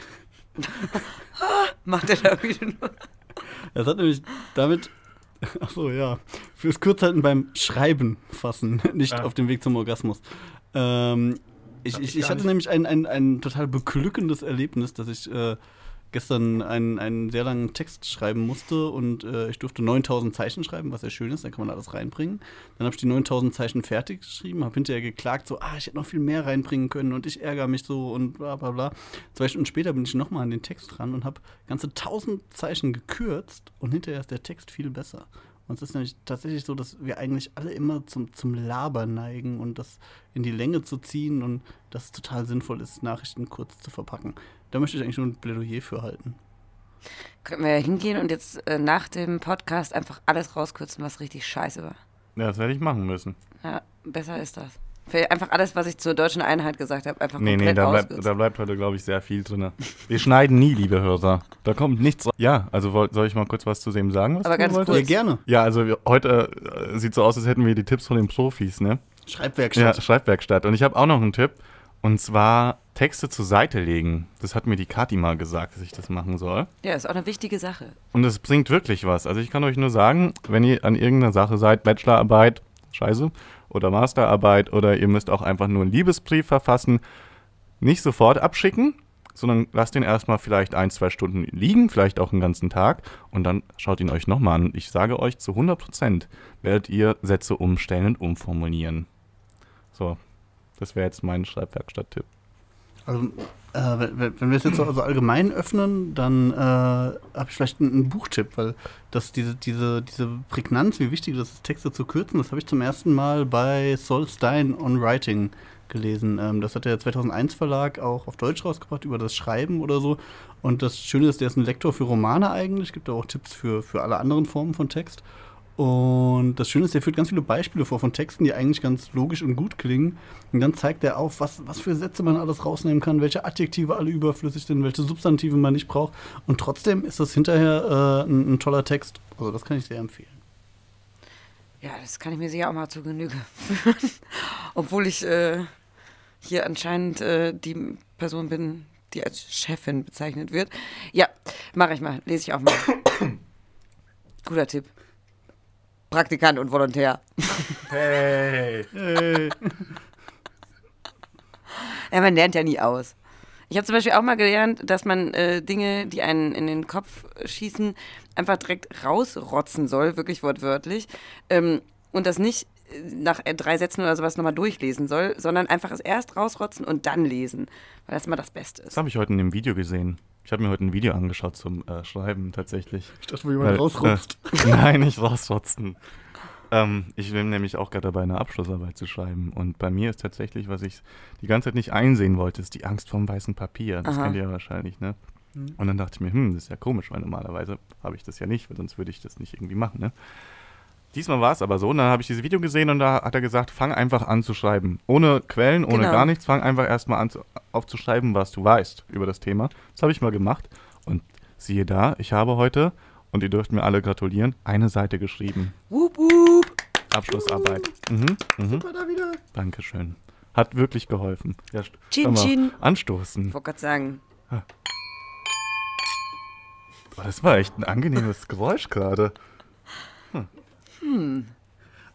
<laughs> Macht er da wieder nur? Das hat nämlich damit. <laughs> Achso, ja. Fürs Kurzhalten beim Schreiben fassen, <laughs> nicht Ja. auf dem Weg zum Orgasmus. Ähm, ich, ich, ich hatte nämlich ein, ein, ein total beglückendes Erlebnis, dass ich äh, gestern einen, einen sehr langen Text schreiben musste und äh, ich durfte 9000 Zeichen schreiben, was sehr schön ist, da kann man alles reinbringen. Dann habe ich die 9000 Zeichen fertig geschrieben, habe hinterher geklagt, so, ah, ich hätte noch viel mehr reinbringen können und ich ärgere mich so und bla bla bla. Zwei Stunden später bin ich nochmal an den Text dran und habe ganze 1000 Zeichen gekürzt und hinterher ist der Text viel besser. Und es ist nämlich tatsächlich so, dass wir eigentlich alle immer zum, zum Labern neigen und das in die Länge zu ziehen und dass es total sinnvoll ist, Nachrichten kurz zu verpacken. Da möchte ich eigentlich nur ein Plädoyer für halten. Können wir hingehen und jetzt äh, nach dem Podcast einfach alles rauskürzen, was richtig scheiße war. Ja, das werde ich machen müssen. Ja, besser ist das. Für einfach alles, was ich zur deutschen Einheit gesagt habe, einfach Nee, nee, komplett da bleibt, rauskürzen. da bleibt heute, glaube ich, sehr viel drin. Wir schneiden nie, liebe Hörer. Da kommt nichts raus. Ja, also soll ich mal kurz was zu dem sagen? Was Aber du ganz wolltest? Ja, kurz. gerne. Ja, also wir, heute äh, sieht so aus, als hätten wir die Tipps von den Profis, ne? Ja, Schreibwerkstatt. Schreibwerkstatt. Und ich habe auch noch einen Tipp. Und zwar Texte zur Seite legen. Das hat mir die Kathi mal gesagt, dass ich das machen soll. Ja, ist auch eine wichtige Sache. Und es bringt wirklich was. Also ich kann euch nur sagen, wenn ihr an irgendeiner Sache seid, Bachelorarbeit, scheiße, oder Masterarbeit, oder ihr müsst auch einfach nur einen Liebesbrief verfassen, nicht sofort abschicken, sondern lasst ihn erstmal vielleicht ein, zwei Stunden liegen, vielleicht auch einen ganzen Tag und dann schaut ihn euch nochmal an. Ich sage euch, zu 100% werdet ihr Sätze umstellen und umformulieren. So, das wäre jetzt mein Schreibwerkstatt-Tipp. Also, äh, wenn, wenn wir es jetzt so also allgemein öffnen, dann äh, habe ich vielleicht einen, einen Buchtipp, weil das diese, diese, diese Prägnanz, wie wichtig das ist, Texte zu kürzen, das habe ich zum ersten Mal bei Sol Stein on Writing gelesen. Ähm, das hat der 2001 Verlag auch auf Deutsch rausgebracht über das Schreiben oder so. Und das Schöne ist, der ist ein Lektor für Romane eigentlich, gibt auch Tipps für, für alle anderen Formen von Text. Und das Schöne ist, er führt ganz viele Beispiele vor von Texten, die eigentlich ganz logisch und gut klingen. Und dann zeigt er auf, was, was für Sätze man alles rausnehmen kann, welche Adjektive alle überflüssig sind, welche Substantive man nicht braucht. Und trotzdem ist das hinterher äh, ein, ein toller Text. Also das kann ich sehr empfehlen. Ja, das kann ich mir sicher auch mal zu Genüge führen. <laughs> Obwohl ich äh, hier anscheinend äh, die Person bin, die als Chefin bezeichnet wird. Ja, mache ich mal. Lese ich auch mal. <coughs> Guter Tipp. Praktikant und Volontär. Hey! Hey. <laughs> Ja, man lernt ja nie aus. Ich habe zum Beispiel auch mal gelernt, dass man äh, Dinge, die einen in den Kopf schießen, einfach direkt rausrotzen soll, wirklich wortwörtlich. Ähm, und das nicht äh, nach äh, drei Sätzen oder sowas nochmal durchlesen soll, sondern einfach es erst rausrotzen und dann lesen, weil das immer das Beste Das ist. habe ich heute in dem Video gesehen. Ich habe mir heute ein Video angeschaut zum äh, Schreiben tatsächlich. Ich dachte, wo jemand Weil, rausrutzt. Äh, <laughs> nein, nicht rausrotzen. Ähm, ich bin nämlich auch gerade dabei, eine Abschlussarbeit zu schreiben. Und bei mir ist tatsächlich, was ich die ganze Zeit nicht einsehen wollte, ist die Angst vorm weißen Papier. Das Aha. kennt ihr ja wahrscheinlich, ne? Mhm. Und dann dachte ich mir, hm, das ist ja komisch, weil normalerweise habe ich das ja nicht, weil sonst würde ich das nicht irgendwie machen, ne? Diesmal war es aber so, und dann habe ich dieses Video gesehen und da hat er gesagt, fang einfach an zu schreiben. Ohne Quellen, ohne Genau. gar nichts, fang einfach erstmal an zu, aufzuschreiben, was du weißt über das Thema. Das habe ich mal gemacht und siehe da, ich habe heute, und ihr dürft mir alle gratulieren, eine Seite geschrieben. Wup, wup. Abschlussarbeit. Mhm, mhm. Super, da wieder. Dankeschön. Hat wirklich geholfen. Ja, Chin, chin. Anstoßen. Ich wollte gerade sagen, Oh, das war echt ein angenehmes Geräusch gerade.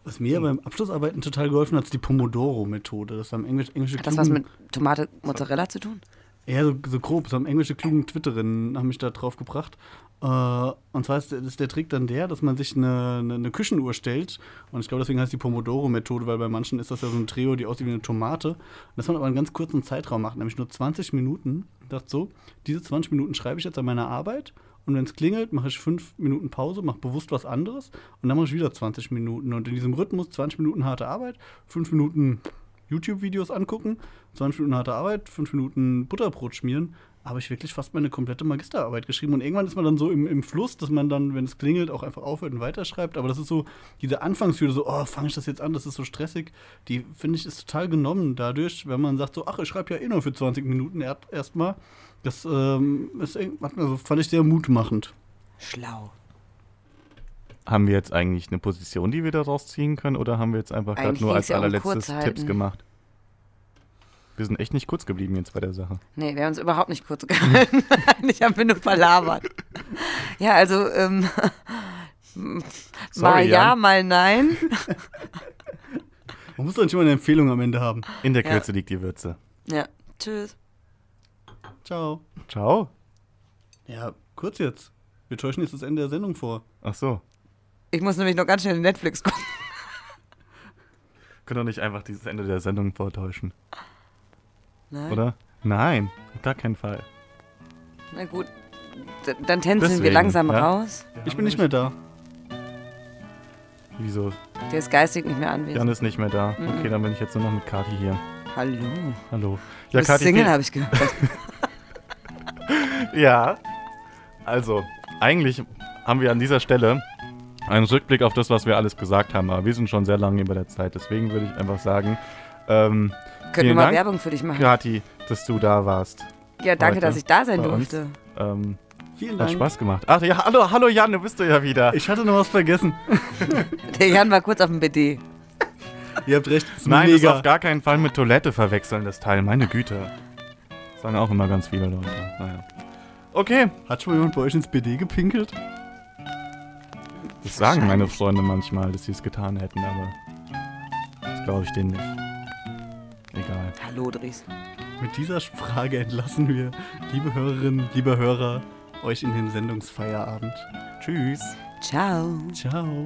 Was mir beim Abschlussarbeiten total geholfen hat, ist die Pomodoro-Methode. Das haben Englisch, englische hat das was mit Tomate Mozzarella zu tun? Ja, so, so grob. So haben englische klugen Twitterinnen haben mich da drauf gebracht. Äh, und zwar ist, ist, der Trick dann der, dass man sich eine, eine, eine Küchenuhr stellt. Und ich glaube, deswegen heißt die Pomodoro-Methode, weil bei manchen ist das ja so ein Trio, die aussieht wie eine Tomate. Und dass man aber einen ganz kurzen Zeitraum macht, nämlich nur 20 Minuten. Ich dachte so, diese 20 Minuten schreibe ich jetzt an meiner Arbeit. Und wenn es klingelt, mache ich fünf Minuten Pause, mache bewusst was anderes und dann mache ich wieder 20 Minuten. Und in diesem Rhythmus 20 Minuten harte Arbeit, fünf Minuten YouTube-Videos angucken, 20 Minuten harte Arbeit, fünf Minuten Butterbrot schmieren, habe ich wirklich fast meine komplette Magisterarbeit geschrieben. Und irgendwann ist man dann so im, im Fluss, dass man dann, wenn es klingelt, auch einfach aufhört und weiterschreibt. Aber das ist so, diese Anfangshürde, so, oh, fange ich das jetzt an, das ist so stressig, die finde ich ist total genommen dadurch, wenn man sagt, so, ach, ich schreibe ja eh nur für 20 Minuten erstmal. Das ähm, ist, also, fand ich sehr mutmachend. Schlau. Haben wir jetzt eigentlich eine Position, die wir daraus ziehen können, oder haben wir jetzt einfach gerade nur als allerletztes Tipps gemacht? Wir sind echt nicht kurz geblieben jetzt bei der Sache. Nee, wir haben uns überhaupt nicht kurz <laughs> gehalten. ich habe nur verlabert. Ja, also ähm, Sorry, mal ja, Jan. mal nein. Man muss doch nicht immer eine Empfehlung am Ende haben. In der Kürze ja. liegt die Würze. Ja, tschüss. Ciao. Ciao. Ja, kurz jetzt. Wir täuschen jetzt das Ende der Sendung vor. Ach so. Ich muss nämlich noch ganz schnell Netflix gucken. Können doch nicht einfach dieses Ende der Sendung vortäuschen. Nein. Oder? Nein, auf gar keinen Fall. Na gut, D dann tänzeln Deswegen, wir langsam ja? raus. Ich bin nicht mehr da. Wieso? Der ist geistig nicht mehr anwesend. Jan ist nicht mehr da. Mhm. Okay, dann bin ich jetzt nur noch mit Kati hier. Hallo. Hallo. Ja, du bist Single, habe ich gehört. <laughs> ja. Also, eigentlich haben wir an dieser Stelle einen Rückblick auf das, was wir alles gesagt haben. Aber wir sind schon sehr lange über der Zeit. Deswegen würde ich einfach sagen, ähm, können wir mal Dank, Werbung für dich machen. Kathi, dass du da warst. Ja, danke, dass ich da sein durfte. Ähm, Vielen Dank. Hat Spaß gemacht. Ach ja, hallo, hallo Jan, du bist du ja wieder. Ich hatte noch was vergessen. <laughs> Der Jan war kurz auf dem BD. <laughs> Ihr habt recht. Nein, mega. das auf gar keinen Fall mit Toilette verwechseln, das Teil. Meine Güte. Das sagen auch immer ganz viele Leute. Naja. Okay. Hat schon mal jemand bei euch ins BD gepinkelt? Das sagen meine Freunde manchmal, dass sie es getan hätten, aber das glaube ich denen nicht. Egal. Hallo, Dries. Mit dieser Frage entlassen wir, liebe Hörerinnen, liebe Hörer, euch in den Sendungsfeierabend. Tschüss. Ciao. Ciao.